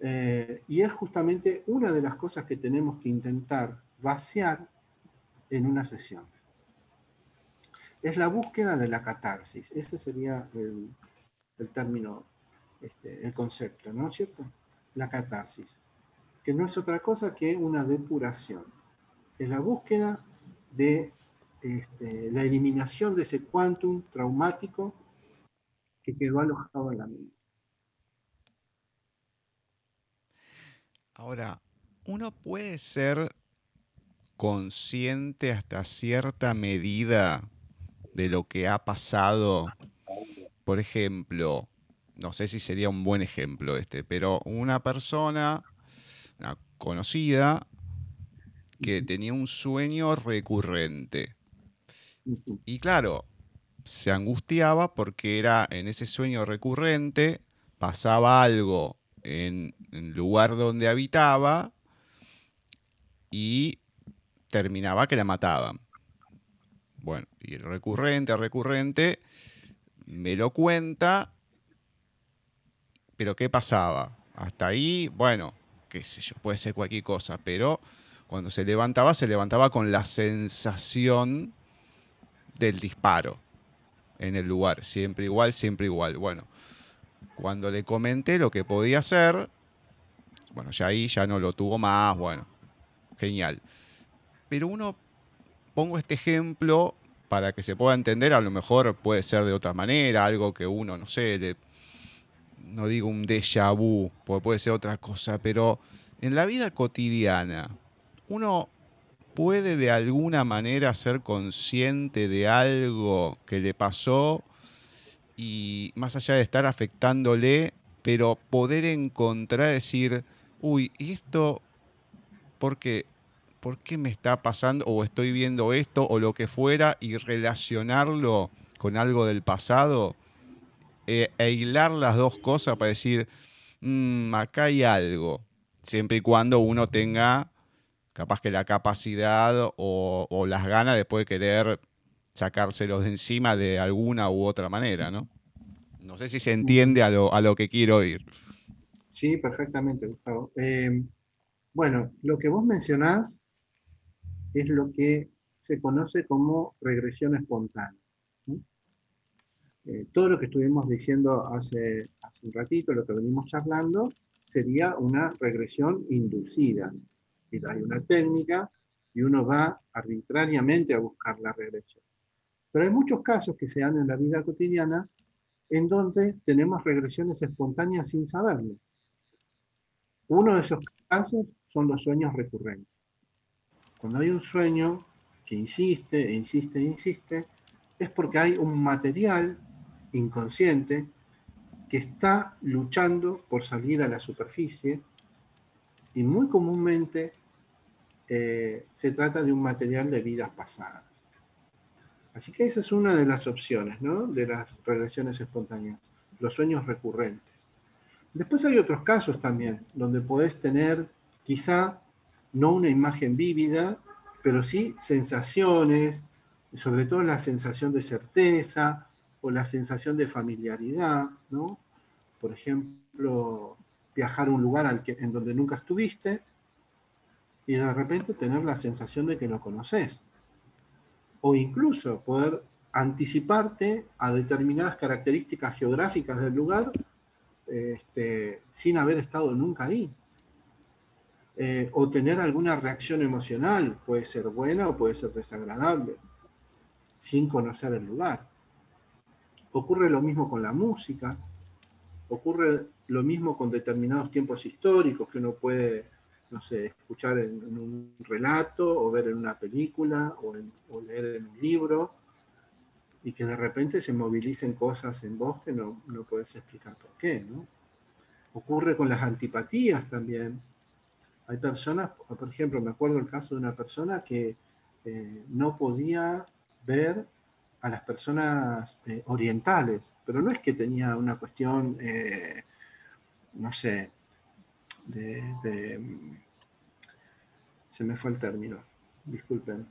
Eh, y es justamente una de las cosas que tenemos que intentar vaciar en una sesión. Es la búsqueda de la catarsis. Ese sería el, término, este, el concepto, ¿no es cierto? La catarsis, que no es otra cosa que una depuración. Es la búsqueda de este, la eliminación de ese quantum traumático que quedó alojado en la mente. Ahora, uno puede ser consciente hasta cierta medida de lo que ha pasado. Por ejemplo, no sé si sería un buen ejemplo este, pero una persona, una conocida, que tenía un sueño recurrente. Y claro, se angustiaba porque era en ese sueño recurrente, pasaba algo en el lugar donde habitaba y terminaba que la mataban. Bueno, y el recurrente, recurrente, me lo cuenta, pero ¿qué pasaba? Hasta ahí, bueno, qué sé yo, puede ser cualquier cosa, pero cuando se levantaba, se levantaba con la sensación del disparo en el lugar, siempre igual, siempre igual. Bueno, cuando le comenté lo que podía hacer, bueno, ya ahí ya no lo tuvo más, bueno, genial. Pero uno, pongo este ejemplo para que se pueda entender, a lo mejor puede ser de otra manera, algo que uno, no sé, no digo un déjà vu, porque puede ser otra cosa, pero en la vida cotidiana, uno puede de alguna manera ser consciente de algo que le pasó y más allá de estar afectándole, pero poder encontrar, decir, uy, ¿y esto por qué? ¿Por qué me está pasando? O estoy viendo esto o lo que fuera y relacionarlo con algo del pasado eh, e hilar las dos cosas para decir, mm, acá hay algo, siempre y cuando uno tenga capaz que la capacidad o, las ganas después de querer sacárselos de encima de alguna u otra manera, ¿no? No sé si se entiende a lo, a lo que quiero ir. Sí, perfectamente, Gustavo. Eh, bueno, lo que vos mencionás es lo que se conoce como regresión espontánea. Eh, todo lo que estuvimos diciendo hace, hace un ratito, lo que venimos charlando, sería una regresión inducida. Si hay una técnica y uno va arbitrariamente a buscar la regresión. Pero hay muchos casos que se dan en la vida cotidiana en donde tenemos regresiones espontáneas sin saberlo. Uno de esos casos son los sueños recurrentes. Cuando hay un sueño que insiste, e insiste, e insiste, es porque hay un material inconsciente que está luchando por salir a la superficie y muy comúnmente eh, se trata de un material de vidas pasadas. Así que esa es una de las opciones, ¿no? De las regresiones espontáneas, los sueños recurrentes. Después hay otros casos también, donde podés tener quizá no una imagen vívida, pero sí sensaciones, sobre todo la sensación de certeza o la sensación de familiaridad, ¿no? Por ejemplo, viajar a un lugar en donde nunca estuviste y de repente tener la sensación de que lo conoces o incluso poder anticiparte a determinadas características geográficas del lugar este, sin haber estado nunca ahí. eh, o tener alguna reacción emocional, puede ser buena o puede ser desagradable, sin conocer el lugar. Ocurre lo mismo con la música, ocurre lo mismo con determinados tiempos históricos que uno puede, no sé, escuchar en, un relato o ver en una película o, o, leer en un libro y que de repente se movilicen cosas en vos que no, no puedes explicar por qué, ¿no? Ocurre con las antipatías también. Hay personas, por ejemplo, me acuerdo el caso de una persona que eh, no podía ver a las personas eh, orientales, pero no es que tenía una cuestión, eh, no sé, de, se me fue el término, disculpen,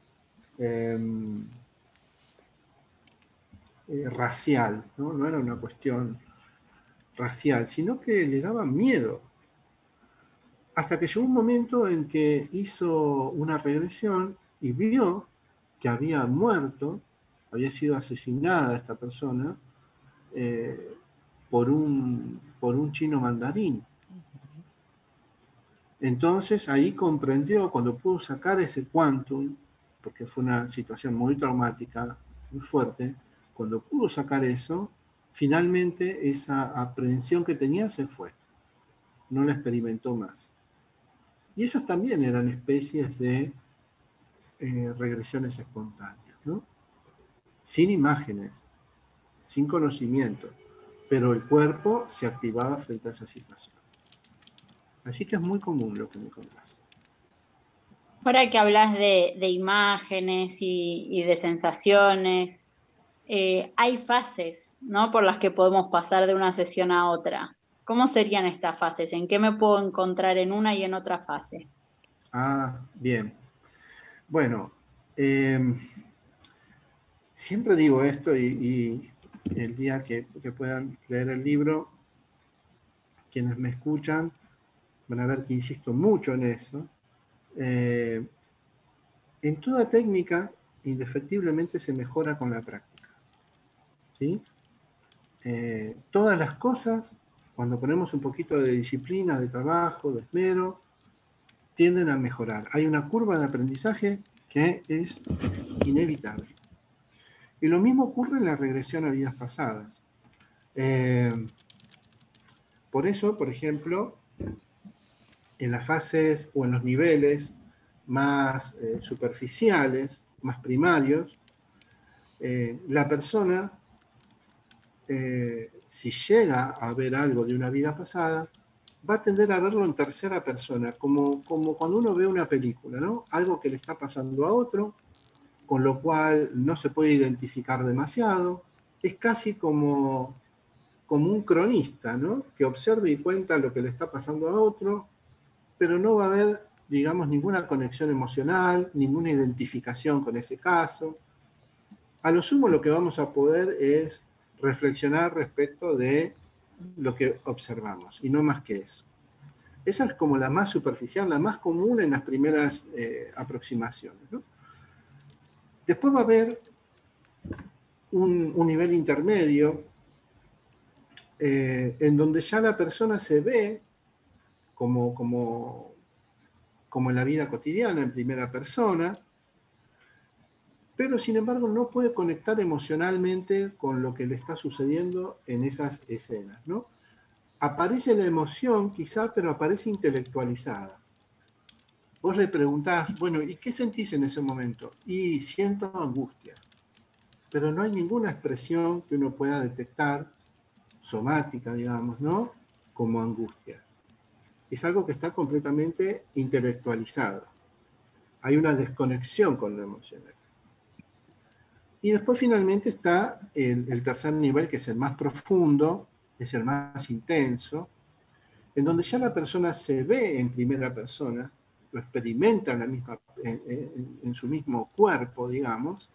em, racial, ¿no? no era una cuestión racial, sino que le daba miedo. Hasta que llegó un momento en que hizo una regresión y vio que había muerto, había sido asesinada esta persona eh, por, un, por un chino mandarín. Entonces ahí comprendió, cuando pudo sacar ese quantum, porque fue una situación muy traumática, muy fuerte, cuando pudo sacar eso, finalmente esa aprehensión que tenía se fue, no la experimentó más. Y esas también eran especies de eh, regresiones espontáneas, ¿no? Sin imágenes, sin conocimiento, pero el cuerpo se activaba frente a esa situación. Así que es muy común lo que me encontrás. Ahora que hablas de, imágenes y de sensaciones, eh, hay fases, ¿no? Por las que podemos pasar de una sesión a otra. ¿Cómo serían estas fases? ¿En qué me puedo encontrar en una y en otra fase? Ah, bien. Bueno, em, siempre digo esto y, el día que, puedan leer el libro, quienes me escuchan van a ver que insisto mucho en eso. Eh, en toda técnica, indefectiblemente se mejora con la práctica. ¿sí? Eh, todas las cosas, cuando ponemos un poquito de disciplina, de trabajo, de esmero, tienden a mejorar. Hay una curva de aprendizaje que es inevitable. Y lo mismo ocurre en la regresión a vidas pasadas. Eh, por eso, por ejemplo, en las fases o en los niveles más eh, superficiales, más primarios, la persona eh, si llega a ver algo de una vida pasada, va a tender a verlo en tercera persona, como, como cuando uno ve una película, ¿no? Algo que le está pasando a otro, con lo cual no se puede identificar demasiado. Es casi como, como un cronista, ¿no? Que observa y cuenta lo que le está pasando a otro, pero no va a haber, digamos, ninguna conexión emocional, ninguna identificación con ese caso. A lo sumo lo que vamos a poder es reflexionar respecto de lo que observamos y no más que eso. Esa es como la más superficial, la más común en las primeras eh, aproximaciones. Después va a haber un, nivel intermedio eh, en donde ya la persona se ve como, como, como en la vida cotidiana, en primera persona, pero sin embargo no puede conectar emocionalmente con lo que le está sucediendo en esas escenas. ¿no? Aparece la emoción quizá, pero aparece intelectualizada. Vos le preguntás, bueno, ¿y qué sentís en ese momento? Y siento angustia, pero no hay ninguna expresión que uno pueda detectar, somática, digamos, ¿no? Como angustia. Es algo que está completamente intelectualizado. Hay una desconexión con lo emocional. Y después finalmente está el, tercer nivel, que es el más profundo, es el más intenso, en donde ya la persona se ve en primera persona, lo experimenta en, en, su mismo cuerpo, digamos,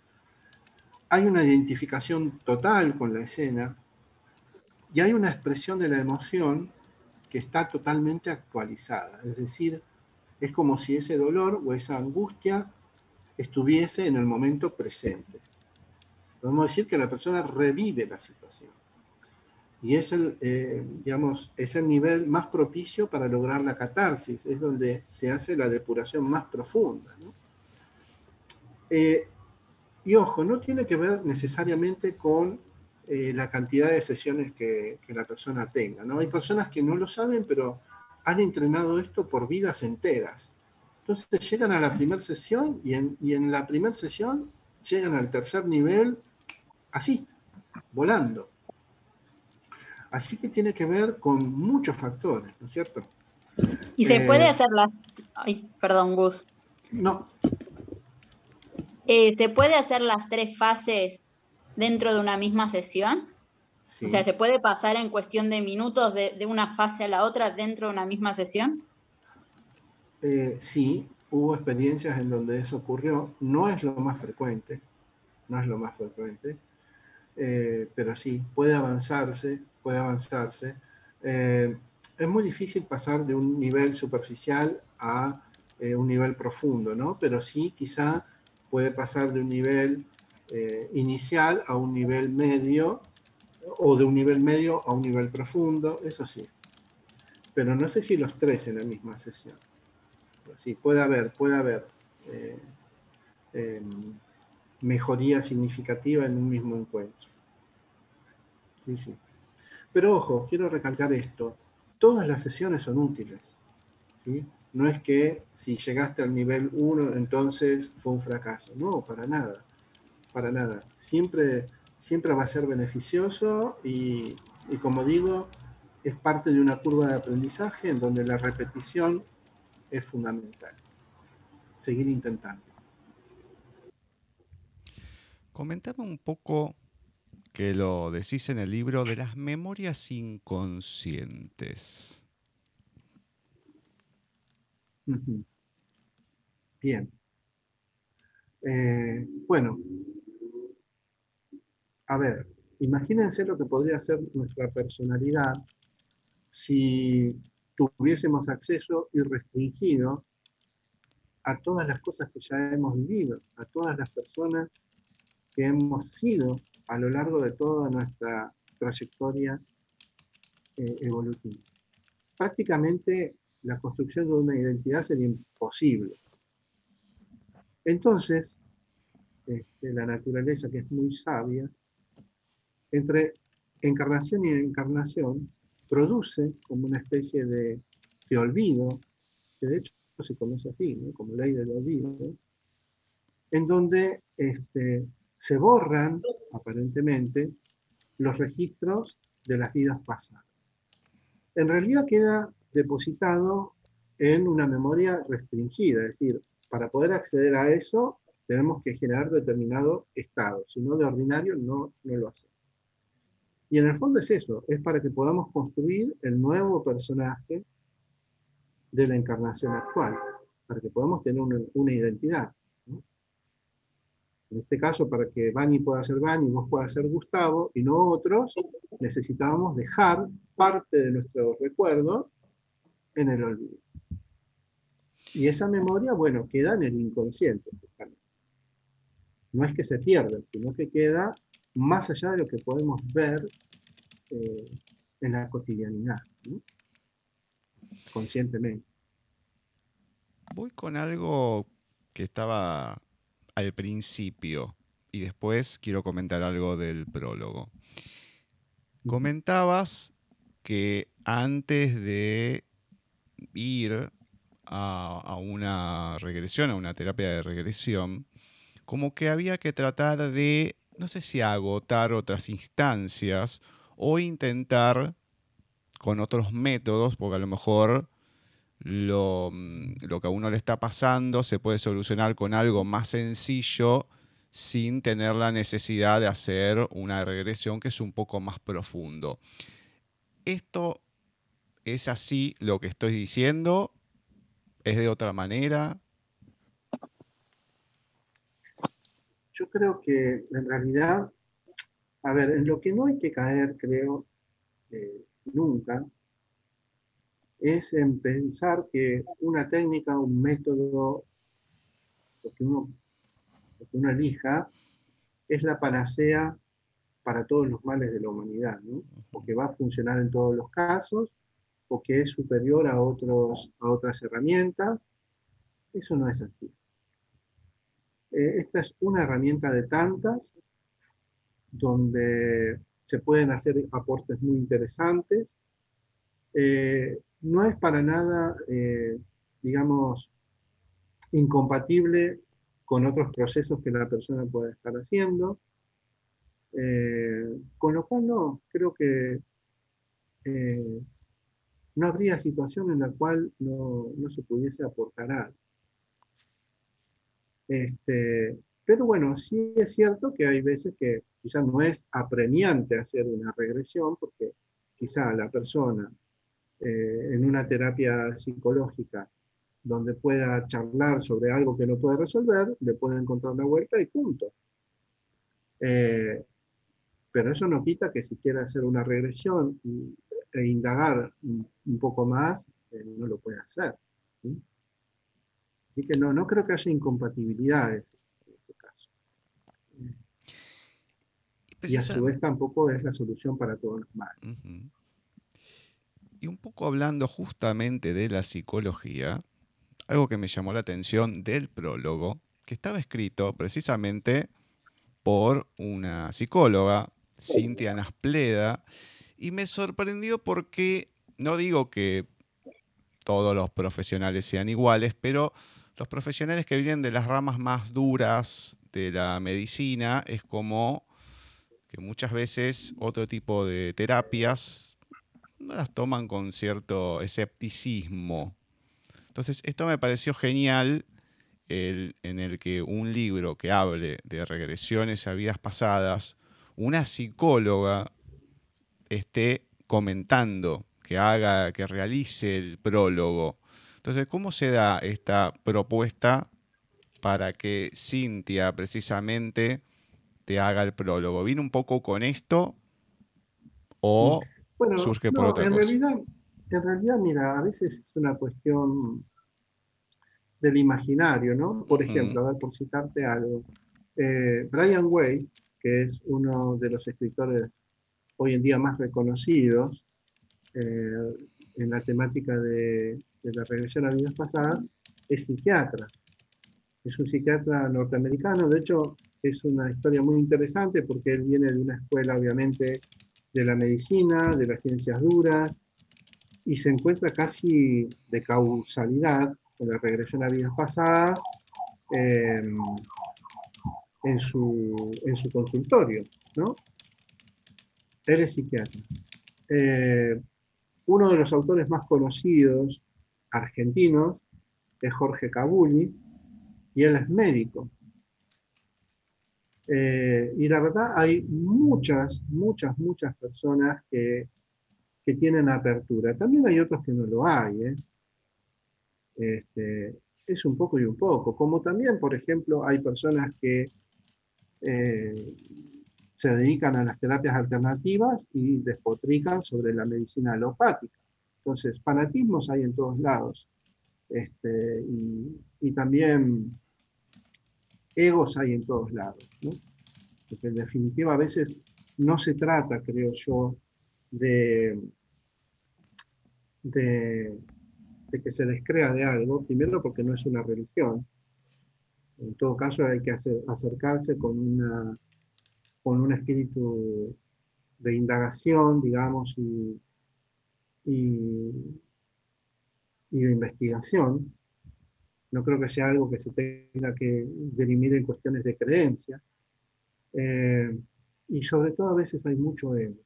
hay una identificación total con la escena y hay una expresión de la emoción que está totalmente actualizada. Es decir, es como si ese dolor o esa angustia estuviese en el momento presente podemos decir que la persona revive la situación. Y es el, eh, digamos, es el nivel más propicio para lograr la catarsis, es donde se hace la depuración más profunda. Eh, y ojo, no tiene que ver necesariamente con eh, la cantidad de sesiones que, la persona tenga. ¿no? Hay personas que no lo saben, pero han entrenado esto por vidas enteras. Entonces llegan a la primera sesión y en, y en la primera sesión llegan al tercer nivel así, volando. Así que tiene que ver con muchos factores, ¿no es cierto? Y se puede eh, hacer las... Ay, perdón, Gus. No. Eh, ¿Se puede hacer las tres fases dentro de una misma sesión? O sea, ¿se puede pasar en cuestión de minutos de, una fase a la otra dentro de una misma sesión? Eh, sí, hubo experiencias en donde eso ocurrió. No es lo más frecuente, no es lo más frecuente, pero sí, puede avanzarse puede avanzarse. Eh, es muy difícil pasar de un nivel superficial a eh, un nivel profundo, ¿no? Pero sí, quizá puede pasar de un nivel eh, inicial a un nivel medio o de un nivel medio a un nivel profundo, eso sí. Pero no sé si los tres en la misma sesión. sí, puede haber, puede haber em, mejoría significativa en un mismo encuentro. Sí, sí. Pero ojo, quiero recalcar esto, todas las sesiones son útiles. No es que si llegaste al nivel 1 entonces fue un fracaso. No, para nada, para nada. Siempre, siempre va a ser beneficioso y, y como digo, es parte de una curva de aprendizaje en donde la repetición es fundamental. Seguir intentando. Comentame un poco que lo decís en el libro de las memorias inconscientes. Bien. Eh, bueno, a ver, imagínense lo que podría ser nuestra personalidad si tuviésemos acceso irrestringido a todas las cosas que ya hemos vivido, a todas las personas que hemos sido a lo largo de toda nuestra trayectoria eh, evolutiva. Prácticamente la construcción de una identidad sería imposible. Entonces, este, la naturaleza, que es muy sabia, entre encarnación y encarnación, produce como una especie de, olvido, que de hecho se conoce así, como ley del olvido, en donde este, se borran, aparentemente, los registros de las vidas pasadas. En realidad queda depositado en una memoria restringida, es decir, para poder acceder a eso tenemos que generar determinado estado, si no de ordinario no, no lo hacemos. Y en el fondo es eso, es para que podamos construir el nuevo personaje de la encarnación actual, para que podamos tener una identidad. En este caso, para que Bani pueda ser Bani y vos puedas ser Gustavo y no otros, necesitábamos dejar parte de nuestro recuerdo en el olvido. Y esa memoria, bueno, queda en el inconsciente. No es que se pierda, sino que queda más allá de lo que podemos ver eh, en la cotidianidad, conscientemente. Voy con algo que estaba al principio y después quiero comentar algo del prólogo. Comentabas que antes de ir a, una regresión, a una terapia de regresión, como que había que tratar de, no sé si agotar otras instancias o intentar con otros métodos, porque a lo mejor Mm, lo, que a uno le está pasando se puede solucionar con algo más sencillo sin tener la necesidad de hacer una regresión que es un poco más profundo. Esto es así lo que estoy diciendo, es de otra manera. Yo creo que en realidad, a ver, en lo que no hay que caer, creo, eh, nunca, es en pensar que una técnica, un método, lo que uno, elija, es la panacea para todos los males de la humanidad, ¿no? o que va a funcionar en todos los casos, o que es superior a, otros, a otras herramientas. Eso no es así. Eh, esta es una herramienta de tantas donde se pueden hacer aportes muy interesantes. Eh, no es para nada, eh, digamos, incompatible con otros procesos que la persona puede estar haciendo. con lo cual no, creo que no habría situación en la cual no, no se pudiese aportar algo. Este, pero bueno, sí es cierto que hay veces que quizás no es apremiante hacer una regresión, porque quizá la persona eh, en una terapia psicológica donde pueda charlar sobre algo que no puede resolver, le puede encontrar una vuelta y punto. Eh, pero eso no quita que si quiere hacer una regresión e indagar un, poco más, eh, no lo puede hacer. Así que no, no creo que haya incompatibilidades en ese caso. Y a su vez tampoco es la solución para todos los males. Y un poco hablando justamente de la psicología, algo que me llamó la atención del prólogo, que estaba escrito precisamente por una psicóloga, Cintia Naspleda, y me sorprendió porque, no digo que todos los profesionales sean iguales, pero los profesionales que vienen de las ramas más duras de la medicina es como que muchas veces otro tipo de terapias las toman con cierto escepticismo. Entonces, esto me pareció genial en el que un libro que hable de regresiones a vidas pasadas, una psicóloga esté comentando, que haga, que realice el prólogo entonces, ¿cómo se da esta propuesta para que Cintia precisamente te haga el prólogo? ¿Viene un poco con esto o surge por otra en cosa? Realidad, en realidad, mira, a veces es una cuestión del imaginario, ¿no? Por ejemplo, a ver, por citarte algo, eh, Brian Weiss, que es uno de los escritores hoy en día más reconocidos eh, en la temática de de la regresión a vidas pasadas, es psiquiatra. Es un psiquiatra norteamericano, de hecho es una historia muy interesante porque él viene de una escuela obviamente de la medicina, de las ciencias duras, y se encuentra casi de causalidad con la regresión a vidas pasadas em, en, su, en su consultorio. ¿no? Él es psiquiatra. Eh, uno de los autores más conocidos argentinos, es Jorge Cabuli, y él es médico. Eh, y la verdad hay muchas, muchas, muchas personas que, tienen apertura. También hay otros que no lo hay. ¿eh? Este, es un poco y un poco. Como también, por ejemplo, hay personas que eh, se dedican a las terapias alternativas y despotrican sobre la medicina alopática. Entonces, fanatismos hay en todos lados. Este, y, también egos hay en todos lados. Porque en definitiva a veces no se trata, creo yo, de, que se les crea de algo, primero porque no es una religión. En todo caso hay que acercarse con, un espíritu de indagación, digamos, y, de investigación. No creo que sea algo que se tenga que derimir en cuestiones de creencias. Eh, y sobre todo a veces hay mucho ego.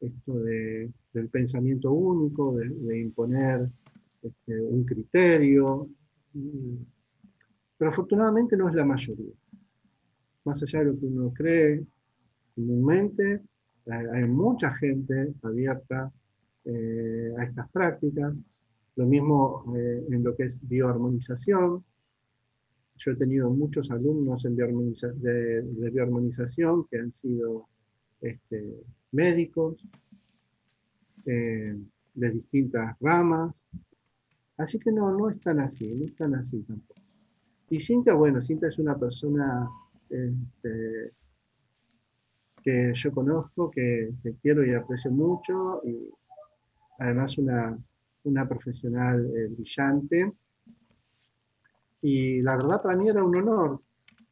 Esto de, del pensamiento único, de, imponer este, un criterio. Pero afortunadamente no es la mayoría. Más allá de lo que uno cree comúnmente, hay mucha gente abierta eh, a estas prácticas. Lo mismo eh, en lo que es bioarmonización. Yo he tenido muchos alumnos en de, bioarmonización que han sido este, médicos eh, de distintas ramas. Así que no, no es tan así, no es tan así tampoco. Y Cinta, bueno, Cinta es una persona este, que yo conozco, que, quiero y aprecio mucho, y además una, una profesional eh, brillante. Y la verdad para mí era un honor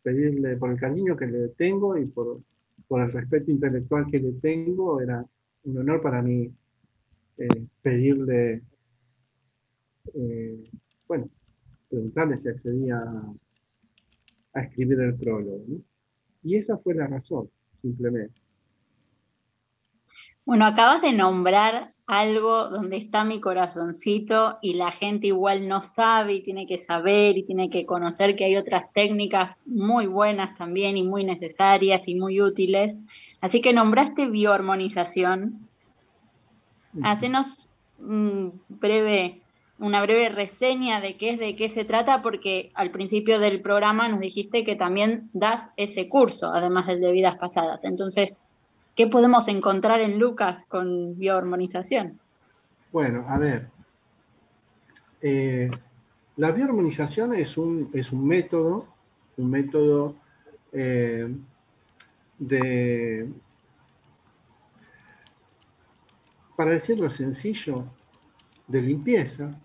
pedirle por el cariño que le tengo y por, por el respeto intelectual que le tengo, era un honor para mí eh, pedirle, eh, bueno, preguntarle si accedía a, escribir el prólogo. Y esa fue la razón, simplemente. Bueno, acabas de nombrar algo donde está mi corazoncito y la gente igual no sabe y tiene que saber y tiene que conocer que hay otras técnicas muy buenas también y muy necesarias y muy útiles. Así que nombraste bioarmonización. Hacenos breve, una breve reseña de qué es, de qué se trata, porque al principio del programa nos dijiste que también das ese curso, además del de vidas pasadas. Entonces, ¿Qué podemos encontrar en Lucas con biohormonización? Bueno, a ver. Eh, la biohormonización es un, es un método, un método eh, de, para decirlo sencillo, de limpieza,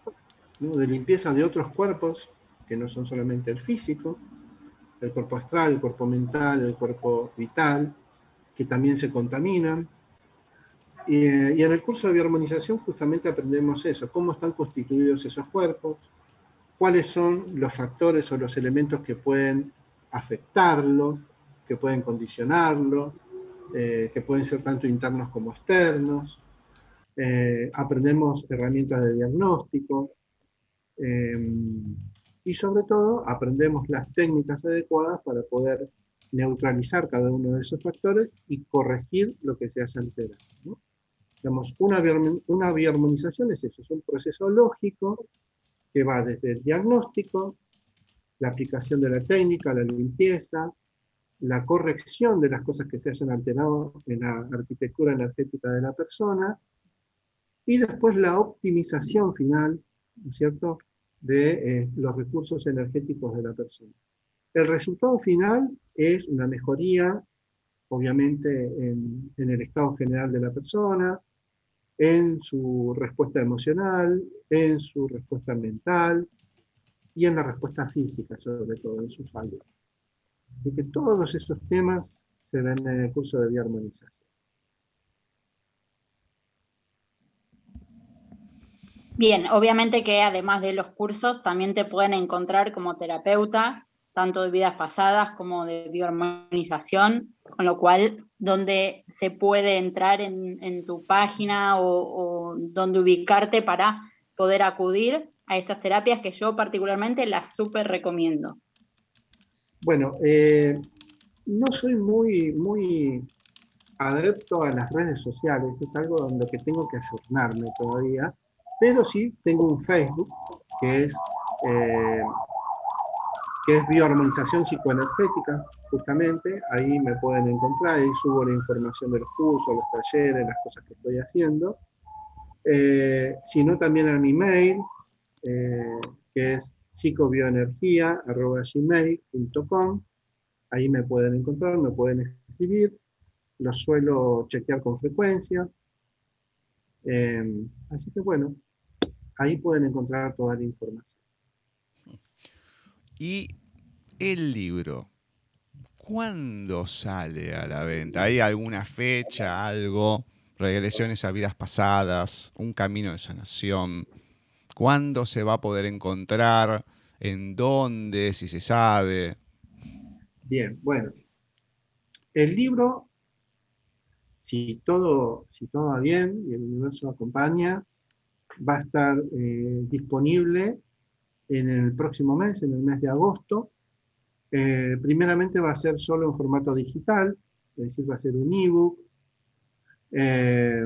de limpieza de otros cuerpos que no son solamente el físico, el cuerpo astral, el cuerpo mental, el cuerpo vital, que también se contaminan. Y, en el curso de bioarmonización justamente aprendemos eso, cómo están constituidos esos cuerpos, cuáles son los factores o los elementos que pueden afectarlo, que pueden condicionarlo, eh, que pueden ser tanto internos como externos. Eh, aprendemos herramientas de diagnóstico eh, y sobre todo aprendemos las técnicas adecuadas para poder neutralizar cada uno de esos factores y corregir lo que se haya alterado. Digamos, una, una biarmonización es eso, es un proceso lógico que va desde el diagnóstico, la aplicación de la técnica, la limpieza, la corrección de las cosas que se hayan alterado en la arquitectura energética de la persona, y después la optimización final, ¿no cierto?, de eh, los recursos energéticos de la persona. El resultado final es una mejoría, obviamente, en, el estado general de la persona, en su respuesta emocional, en su respuesta mental y en la respuesta física, sobre todo, en su salud. Y que todos esos temas se ven en el curso de bioarmonización. Bien, obviamente que además de los cursos también te pueden encontrar como terapeuta tanto de vidas pasadas como de biohormonización, con lo cual, donde se puede entrar en, tu página o, donde ubicarte para poder acudir a estas terapias que yo particularmente las súper recomiendo. Bueno, eh, no soy muy, muy adepto a las redes sociales, es algo donde que tengo que ayornarme todavía, pero sí tengo un Facebook que es eh, que es bioarmonización psicoenergética, justamente, ahí me pueden encontrar, ahí subo la información de los cursos, los talleres, las cosas que estoy haciendo, eh, sino también a mi mail, eh, que es psicobioenergía.gmail.com, ahí me pueden encontrar, me pueden escribir, los suelo chequear con frecuencia, eh, así que bueno, ahí pueden encontrar toda la información. Y el libro, ¿cuándo sale a la venta? ¿Hay alguna fecha, algo? Regresiones a vidas pasadas, un camino de sanación. ¿Cuándo se va a poder encontrar? ¿En dónde? Si se sabe. Bien, bueno. El libro, si todo, si todo va bien y el universo acompaña, va a estar eh, disponible en el próximo mes, en el mes de agosto. Eh, primeramente va a ser solo en formato digital, es decir, va a ser un ebook. Eh,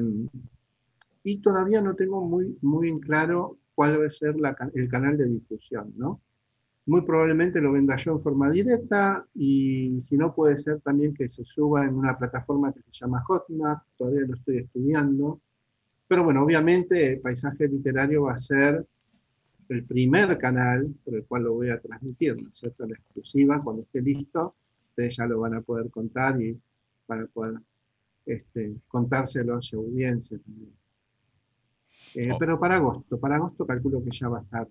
y todavía no tengo muy, muy claro cuál va a ser el canal de difusión, ¿no? Muy probablemente lo venda yo en forma directa y si no puede ser también que se suba en una plataforma que se llama Hotmart, todavía lo estoy estudiando. Pero bueno, obviamente el paisaje literario va a ser el primer canal por el cual lo voy a transmitir, ¿no es cierto? La exclusiva, cuando esté listo, ustedes ya lo van a poder contar y, para poder este, contárselo a su audiencia también. Eh, oh. Pero para agosto, para agosto calculo que ya va a estar.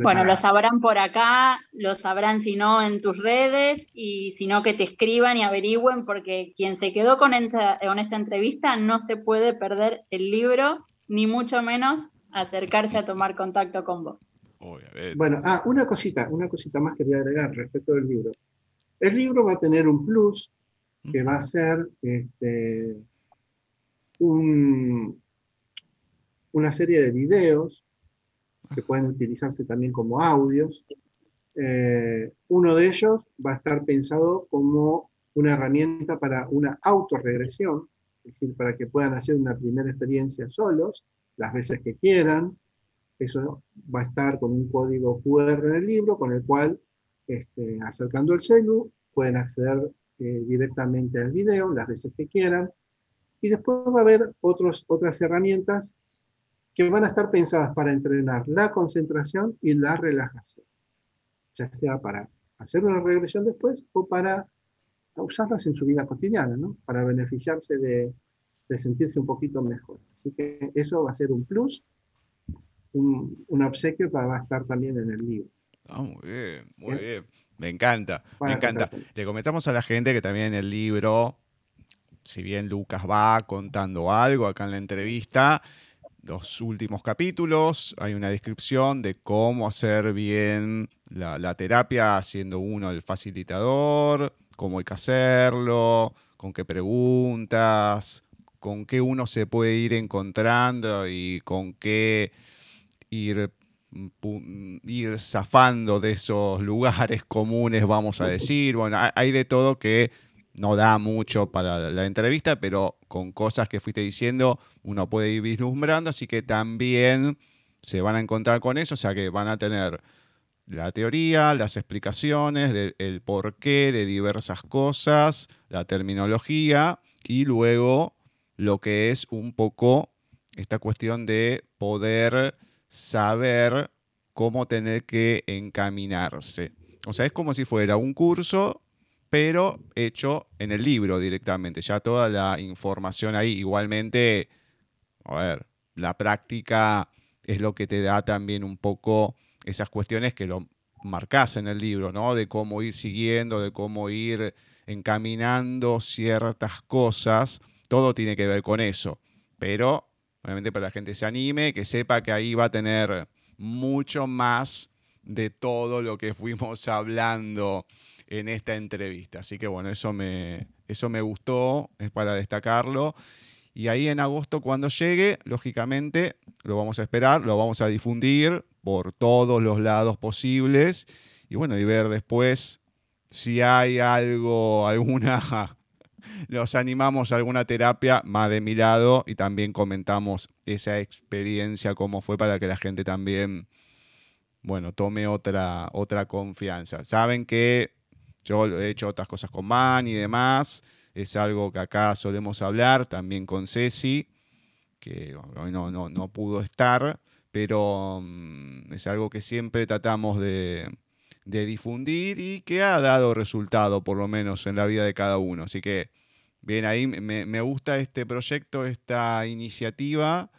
Bueno, lo sabrán por acá, lo sabrán si no en tus redes y si no que te escriban y averigüen porque quien se quedó con, con esta entrevista no se puede perder el libro, ni mucho menos acercarse a tomar contacto con vos. Bueno, ah, una cosita, una cosita más quería agregar respecto del libro. El libro va a tener un plus que va a ser este, una serie de videos que pueden utilizarse también como audios. Eh, uno de ellos va a estar pensado como una herramienta para una autorregresión, es decir, para que puedan hacer una primera experiencia solos, las veces que quieran. Eso va a estar con un código QR en el libro, con el cual, este, acercando el celu, pueden acceder eh, directamente al video las veces que quieran. Y después va a haber otros, otras herramientas que van a estar pensadas para entrenar la concentración y la relajación, ya sea para hacer una regresión después o para usarlas en su vida cotidiana, ¿no? para beneficiarse de, de sentirse un poquito mejor. Así que eso va a ser un plus, un, un obsequio para va a estar también en el libro. Ah, muy bien, muy bien. Me encanta, me encanta. Le comentamos a la gente que también en el libro, si bien Lucas va contando algo acá en la entrevista, los últimos capítulos hay una descripción de cómo hacer bien la, terapia siendo uno el facilitador, cómo hay que hacerlo, con qué preguntas, con qué uno se puede ir encontrando y con qué ir ir zafando de esos lugares comunes, vamos a decir. Bueno, hay de todo que no da mucho para la entrevista, pero con cosas que fuiste diciendo uno puede ir vislumbrando, así que también se van a encontrar con eso, o sea que van a tener la teoría, las explicaciones del porqué de diversas cosas, la terminología y luego lo que es un poco esta cuestión de poder saber cómo tener que encaminarse. O sea, es como si fuera un curso, pero hecho en el libro directamente. Ya toda la información ahí. Igualmente, a ver, la práctica es lo que te da también un poco esas cuestiones que lo marcas en el libro, ¿no? De cómo ir siguiendo, de cómo ir encaminando ciertas cosas. Todo tiene que ver con eso. Pero obviamente para la gente se anime, que sepa que ahí va a tener mucho más de todo lo que fuimos hablando en esta entrevista. Así que bueno, eso me, eso me gustó, es para destacarlo. Y ahí en agosto cuando llegue, lógicamente lo vamos a esperar, lo vamos a difundir por todos los lados posibles y bueno, y ver después si hay algo, alguna los animamos a alguna terapia más de mi lado y también comentamos esa experiencia, cómo fue para que la gente también, bueno, tome otra, otra confianza. Saben que yo he hecho otras cosas con Man y demás, es algo que acá solemos hablar, también con Ceci, que hoy no, no, no pudo estar, pero mm, es algo que siempre tratamos de, de difundir y que ha dado resultado, por lo menos en la vida de cada uno. Así que Bien, ahí me, gusta este proyecto, esta iniciativa.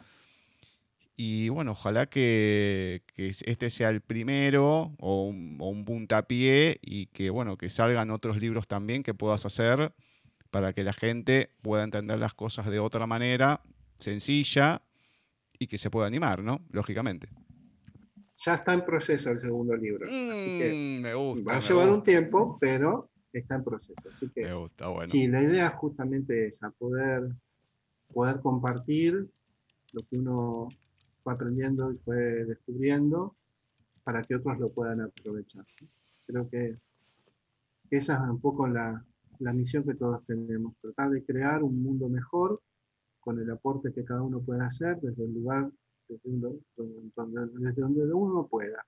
Y bueno, ojalá que, este sea el primero o un, puntapié y que bueno, que salgan otros libros también que puedas hacer para que la gente pueda entender las cosas de otra manera, sencilla, y que se pueda animar, ¿no? Lógicamente. Ya está en proceso el segundo libro. así que mm, me gusta, va a llevar un tiempo, pero está en proceso. Así que, Me gusta, bueno. Sí, la idea justamente es a poder, poder compartir lo que uno fue aprendiendo y fue descubriendo para que otros lo puedan aprovechar. Creo que esa es un poco la, la misión que todos tenemos, tratar de crear un mundo mejor con el aporte que cada uno pueda hacer desde el lugar desde donde, desde donde uno pueda.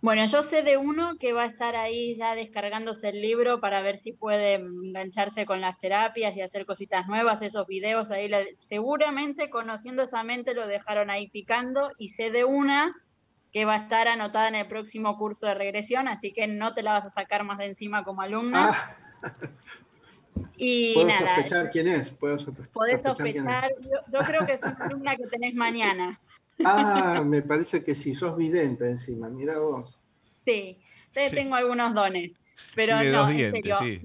Bueno, yo sé de uno que va a estar ahí ya descargándose el libro para ver si puede engancharse con las terapias y hacer cositas nuevas, esos videos ahí. Seguramente conociendo esa mente lo dejaron ahí picando y sé de una que va a estar anotada en el próximo curso de regresión, así que no te la vas a sacar más de encima como alumna. Ah. Y Puedo nada, sospechar quién es. Puedo sospe- podés sospechar quién es. sospechar. Yo, yo creo que es una columna que tenés mañana. Ah, me parece que sí, sos vidente encima, mira vos. Sí, te- Sí. tengo algunos dones. Pero Tiene no, dos en serio, sí.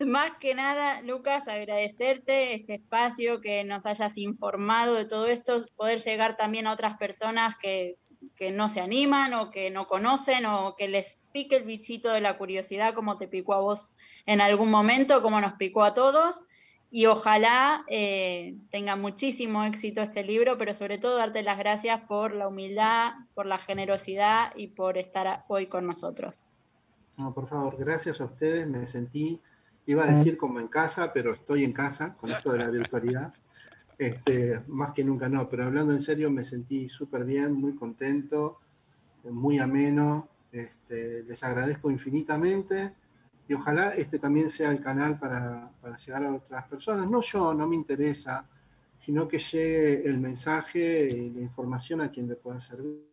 Más que nada, Lucas, agradecerte este espacio, que nos hayas informado de todo esto, poder llegar también a otras personas que, que no se animan o que no conocen o que les pique el bichito de la curiosidad como te picó a vos en algún momento, como nos picó a todos. Y ojalá eh, tenga muchísimo éxito este libro, pero sobre todo darte las gracias por la humildad, por la generosidad y por estar hoy con nosotros. No, por favor, gracias a ustedes, me sentí, iba a decir como en casa, pero estoy en casa con esto de la virtualidad. Este, más que nunca no, pero hablando en serio, me sentí súper bien, muy contento, muy ameno. Este, les agradezco infinitamente y ojalá este también sea el canal para, para llegar a otras personas. No yo, no me interesa, sino que llegue el mensaje y la información a quien le pueda servir.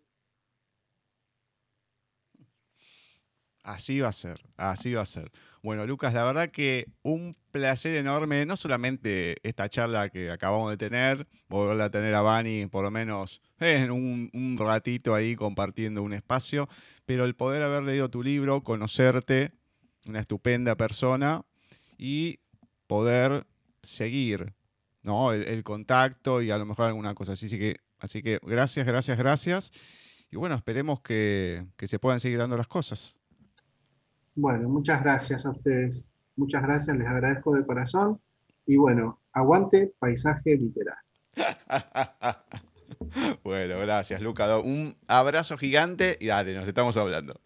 Así va a ser, así va a ser. Bueno, Lucas, la verdad que un placer enorme, no solamente esta charla que acabamos de tener, volverla a tener a Bani por lo menos en un, un ratito ahí compartiendo un espacio, pero el poder haber leído tu libro, conocerte, una estupenda persona y poder seguir ¿no? el, el contacto y a lo mejor alguna cosa así. Así que, así que gracias, gracias, gracias. Y bueno, esperemos que, que se puedan seguir dando las cosas. Bueno, muchas gracias a ustedes. Muchas gracias, les agradezco de corazón. Y bueno, aguante paisaje literal. bueno, gracias, Luca. Un abrazo gigante y dale, nos estamos hablando.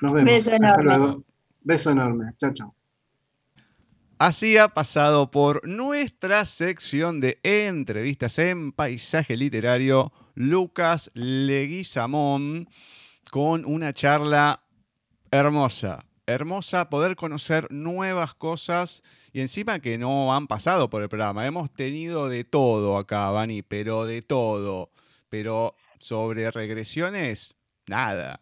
Nos vemos. Beso Hasta enorme. luego. Beso enorme. Chao, chao. Así ha pasado por nuestra sección de entrevistas en paisaje literario Lucas Leguizamón con una charla hermosa. Hermosa poder conocer nuevas cosas y encima que no han pasado por el programa. Hemos tenido de todo acá, Vani, pero de todo. Pero sobre regresiones, nada.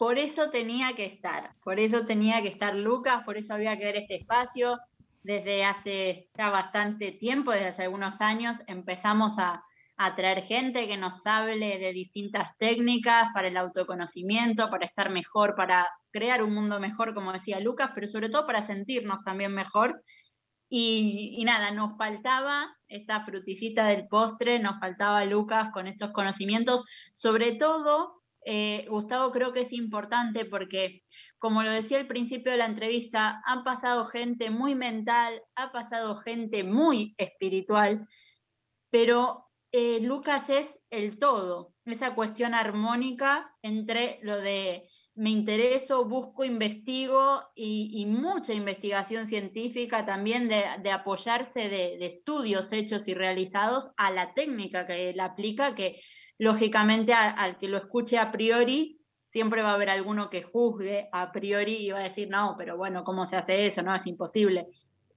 Por eso tenía que estar, por eso tenía que estar Lucas, por eso había que ver este espacio. Desde hace ya bastante tiempo, desde hace algunos años, empezamos a, a traer gente que nos hable de distintas técnicas para el autoconocimiento, para estar mejor, para crear un mundo mejor, como decía Lucas, pero sobre todo para sentirnos también mejor. Y, nada, nos faltaba esta frutillita del postre, nos faltaba Lucas con estos conocimientos, sobre todo eh, Gustavo, creo que es importante porque, como lo decía al principio de la entrevista, han pasado gente muy mental, ha pasado gente muy espiritual, pero eh, Lucas es el todo, esa cuestión armónica entre lo de me intereso, busco, investigo y, mucha investigación científica también de, apoyarse de, de, estudios hechos y realizados a la técnica que él aplica, que lógicamente al que lo escuche a priori, siempre va a haber alguno que juzgue a priori y va a decir, no, pero bueno, ¿cómo se hace eso? No, es imposible.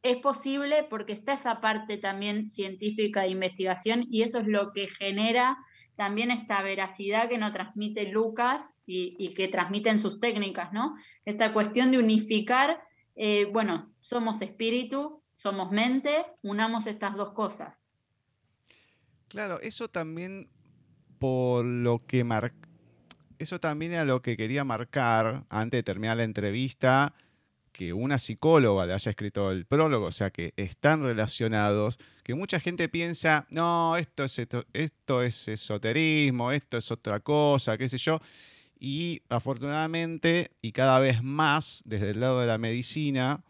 Es posible porque está esa parte también científica de investigación y eso es lo que genera también esta veracidad que nos transmite Lucas y, y que transmiten sus técnicas, ¿no? Esta cuestión de unificar, eh, bueno, somos espíritu, somos mente, unamos estas dos cosas. Claro, eso también por lo que mar... eso también era lo que quería marcar antes de terminar la entrevista, que una psicóloga le haya escrito el prólogo, o sea que están relacionados, que mucha gente piensa, no, esto es, esto, esto es esoterismo, esto es otra cosa, qué sé yo, y afortunadamente, y cada vez más desde el lado de la medicina,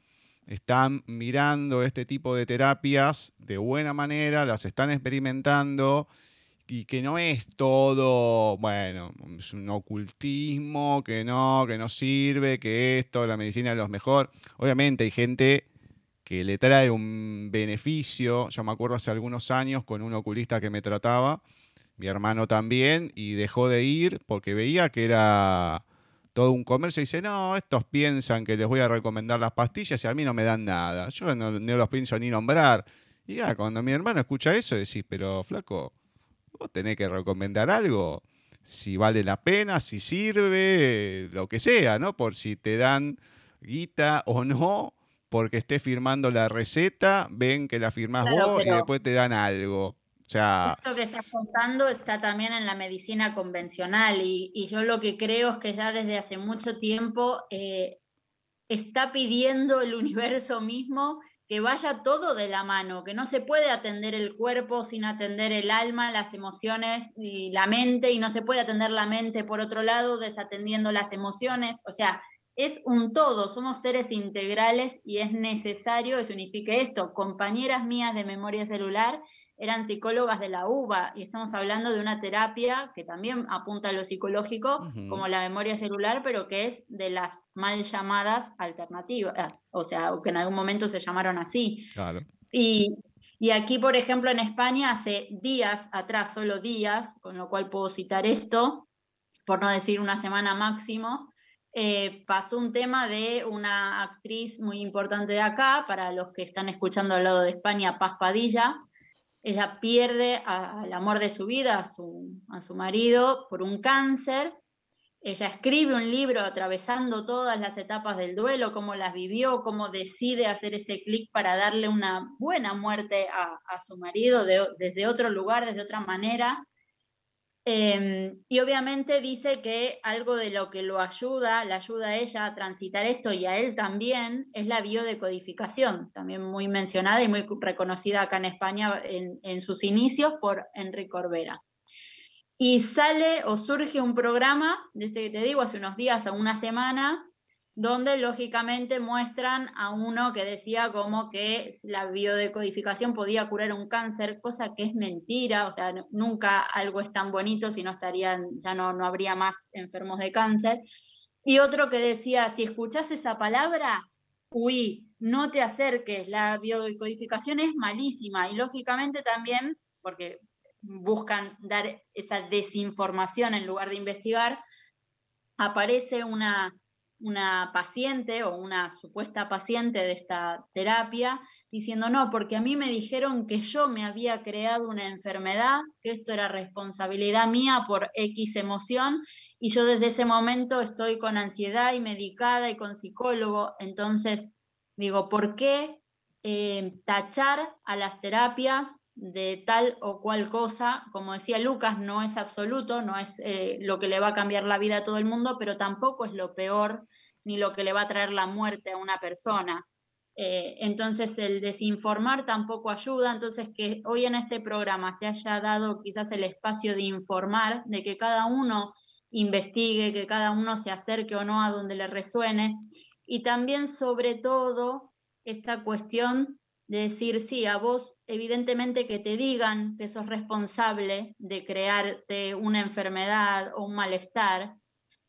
están mirando este tipo de terapias de buena manera, las están experimentando y que no es todo, bueno, es un ocultismo, que no, que no sirve, que esto, la medicina es lo mejor. Obviamente hay gente que le trae un beneficio. Yo me acuerdo hace algunos años con un oculista que me trataba, mi hermano también, y dejó de ir porque veía que era todo un comercio dice, no, estos piensan que les voy a recomendar las pastillas y a mí no me dan nada. Yo no, no los pienso ni nombrar. Y ya, cuando mi hermano escucha eso, decís, pero flaco, vos tenés que recomendar algo, si vale la pena, si sirve, lo que sea, ¿no? Por si te dan guita o no, porque estés firmando la receta, ven que la firmás vos y después te dan algo. O sea, esto que estás contando está también en la medicina convencional y, yo lo que creo es que ya desde hace mucho tiempo eh, está pidiendo el universo mismo que vaya todo de la mano, que no se puede atender el cuerpo sin atender el alma, las emociones y la mente, y no se puede atender la mente por otro lado desatendiendo las emociones. O sea, es un todo, somos seres integrales y es necesario que se unifique esto. Compañeras mías de memoria celular eran psicólogas de la UBA y estamos hablando de una terapia que también apunta a lo psicológico, como la memoria celular, pero que es de las mal llamadas alternativas, o sea, que en algún momento se llamaron así. Y, y aquí, por ejemplo, en España, hace días atrás, solo días, con lo cual puedo citar esto, por no decir una semana máximo, eh, pasó un tema de una actriz muy importante de acá, para los que están escuchando al lado de España, Paz Padilla. Ella pierde al amor de su vida, a su, marido, por un cáncer. Ella escribe un libro atravesando todas las etapas del duelo, cómo las vivió, cómo decide hacer ese clic para darle una buena muerte a su marido desde otro lugar, desde otra manera. Em, y obviamente dice que algo de lo que lo ayuda, le ayuda a ella a transitar esto y a él también, es la biodecodificación, también muy mencionada y muy reconocida acá en España en, sus inicios por Enrique Corbera. Y sale o surge un programa, desde que te digo, hace unos días, a una semana, donde lógicamente muestran a uno que decía como que la biodecodificación podía curar un cáncer, cosa que es mentira, o sea, nunca algo es tan bonito si no estarían, ya no, no habría más enfermos de cáncer. Y otro que decía, si escuchas esa palabra, uy, no te acerques, la biodecodificación es malísima y lógicamente también, porque buscan dar esa desinformación en lugar de investigar, aparece una una paciente o una supuesta paciente de esta terapia diciendo, no, porque a mí me dijeron que yo me había creado una enfermedad, que esto era responsabilidad mía por X emoción, y yo desde ese momento estoy con ansiedad y medicada y con psicólogo. Entonces, digo, ¿por qué eh, tachar a las terapias de tal o cual cosa, como decía Lucas, no es absoluto, no es eh, lo que le va a cambiar la vida a todo el mundo, pero tampoco es lo peor ni lo que le va a traer la muerte a una persona. Eh, entonces el desinformar tampoco ayuda, entonces que hoy en este programa se haya dado quizás el espacio de informar, de que cada uno investigue, que cada uno se acerque o no a donde le resuene, y también sobre todo esta cuestión de decir, sí, a vos evidentemente que te digan que sos responsable de crearte una enfermedad o un malestar,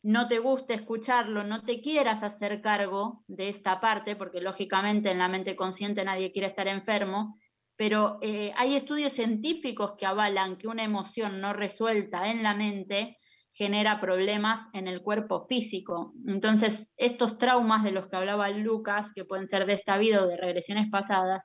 no te guste escucharlo, no te quieras hacer cargo de esta parte, porque lógicamente en la mente consciente nadie quiere estar enfermo, pero eh, hay estudios científicos que avalan que una emoción no resuelta en la mente genera problemas en el cuerpo físico. Entonces, estos traumas de los que hablaba Lucas, que pueden ser de esta vida o de regresiones pasadas,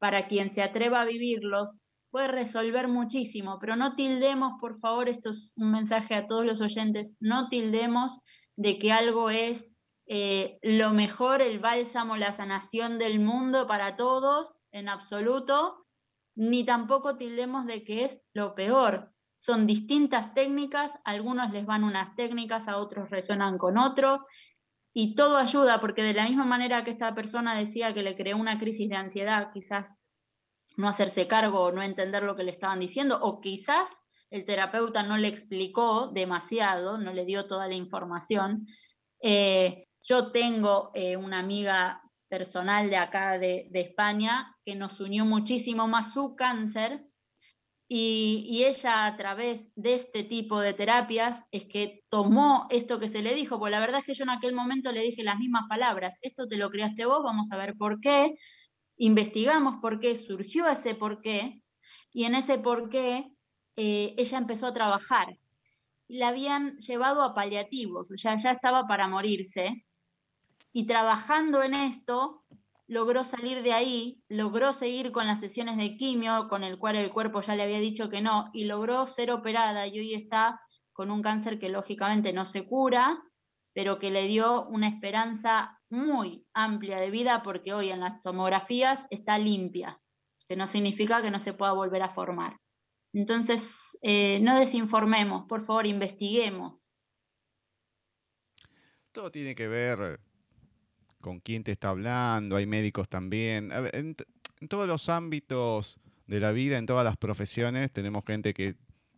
para quien se atreva a vivirlos, puede resolver muchísimo, pero no tildemos, por favor, esto es un mensaje a todos los oyentes, no tildemos de que algo es eh, lo mejor, el bálsamo, la sanación del mundo para todos, en absoluto, ni tampoco tildemos de que es lo peor. Son distintas técnicas, a algunos les van unas técnicas, a otros resuenan con otros, y todo ayuda, porque de la misma manera que esta persona decía que le creó una crisis de ansiedad, quizás no hacerse cargo o no entender lo que le estaban diciendo, o quizás el terapeuta no le explicó demasiado, no le dio toda la información. Eh, yo tengo eh, una amiga personal de acá de, España que nos unió muchísimo más su cáncer y, y, ella a través de este tipo de terapias es que tomó esto que se le dijo, porque la verdad es que yo en aquel momento le dije las mismas palabras, esto te lo creaste vos, vamos a ver por qué, investigamos por qué, surgió ese por qué, y en ese por qué eh, ella empezó a trabajar. La habían llevado a paliativos, ya, ya estaba para morirse, y trabajando en esto, logró salir de ahí, logró seguir con las sesiones de quimio, con el cual el cuerpo ya le había dicho que no, y logró ser operada y hoy está con un cáncer que lógicamente no se cura, pero que le dio una esperanza muy amplia de vida porque hoy en las tomografías está limpia, que no significa que no se pueda volver a formar. Entonces, eh, no desinformemos, por favor, investiguemos. Todo tiene que ver con quién te está hablando, hay médicos también. En todos los ámbitos de la vida, en todas las profesiones, tenemos gente que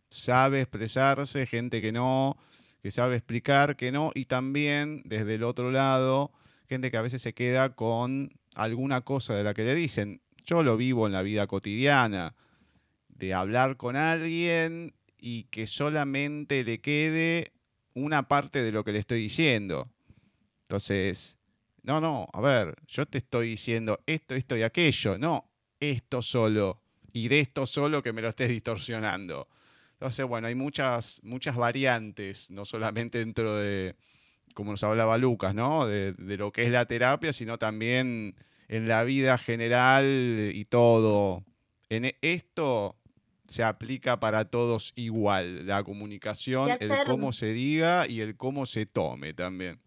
sabe expresarse, gente que no, que sabe explicar, que no, y también desde el otro lado, gente que a veces se queda con alguna cosa de la que le dicen. Yo lo vivo en la vida cotidiana, de hablar con alguien y que solamente le quede una parte de lo que le estoy diciendo. Entonces, no, no, a ver, yo te estoy diciendo esto, esto y aquello, no, esto solo, y de esto solo que me lo estés distorsionando. Entonces, bueno, hay muchas, muchas variantes, no solamente dentro de, como nos hablaba Lucas, ¿no? De, de, lo que es la terapia, sino también en la vida general y todo. En e, esto se aplica para todos igual, la comunicación, el cómo se diga y el cómo se tome también.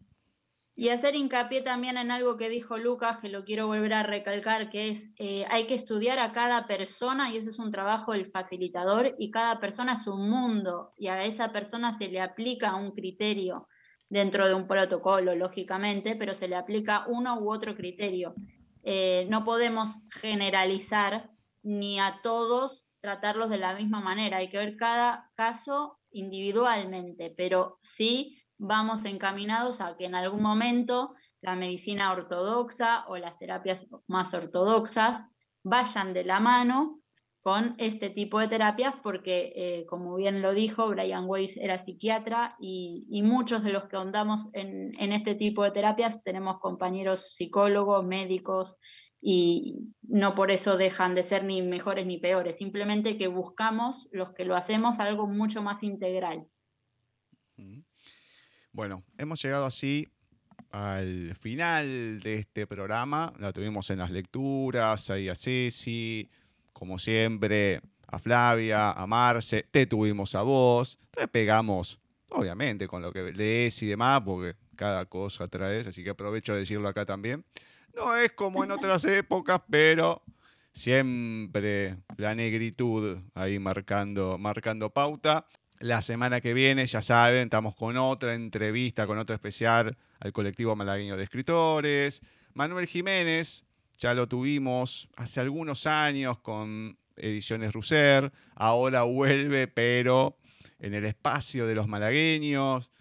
Y hacer hincapié también en algo que dijo Lucas, que lo quiero volver a recalcar, que es eh, hay que estudiar a cada persona y ese es un trabajo del facilitador y cada persona es un mundo y a esa persona se le aplica un criterio dentro de un protocolo, lógicamente, pero se le aplica uno u otro criterio. Eh, no podemos generalizar ni a todos tratarlos de la misma manera, hay que ver cada caso individualmente, pero sí vamos encaminados a que en algún momento la medicina ortodoxa o las terapias más ortodoxas vayan de la mano con este tipo de terapias porque, eh, como bien lo dijo, Brian Weiss era psiquiatra y, muchos de los que andamos en, en, este tipo de terapias tenemos compañeros psicólogos, médicos y no por eso dejan de ser ni mejores ni peores, simplemente que buscamos los que lo hacemos algo mucho más integral. Bueno, hemos llegado así al final de este programa. La tuvimos en las lecturas, ahí a Ceci, como siempre, a Flavia, a Marce, te tuvimos a vos, te pegamos, obviamente, con lo que lees y demás, porque cada cosa traes, así que aprovecho de decirlo acá también. No es como en otras épocas, pero siempre la negritud ahí marcando, marcando pauta. La semana que viene, ya saben, estamos con otra entrevista, con otro especial al colectivo malagueño de escritores. Manuel Jiménez, ya lo tuvimos hace algunos años con Ediciones Russer, ahora vuelve, pero en el espacio de los malagueños,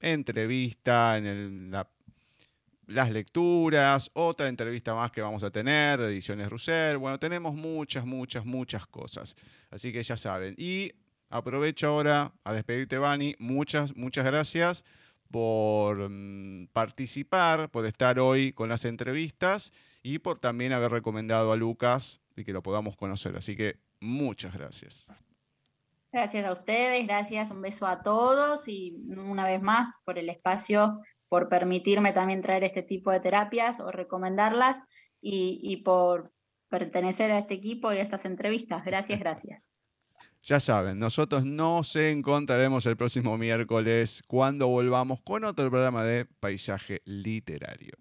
entrevista en las lecturas, otra entrevista más que vamos a tener de Ediciones Russer. Bueno, tenemos muchas, muchas, muchas cosas. Así que ya saben. Y Aprovecho ahora a despedirte, Vani. Muchas, muchas gracias por mm, participar, por estar hoy con las entrevistas y por también haber recomendado a Lucas y que lo podamos conocer. Así que muchas gracias. Gracias a ustedes, gracias, un beso a todos y una vez más por el espacio, por permitirme también traer este tipo de terapias o recomendarlas y, y por pertenecer a este equipo y a estas entrevistas. Gracias, gracias. Ya saben, nosotros nos encontraremos el próximo miércoles cuando volvamos con otro programa de Paisaje Literario.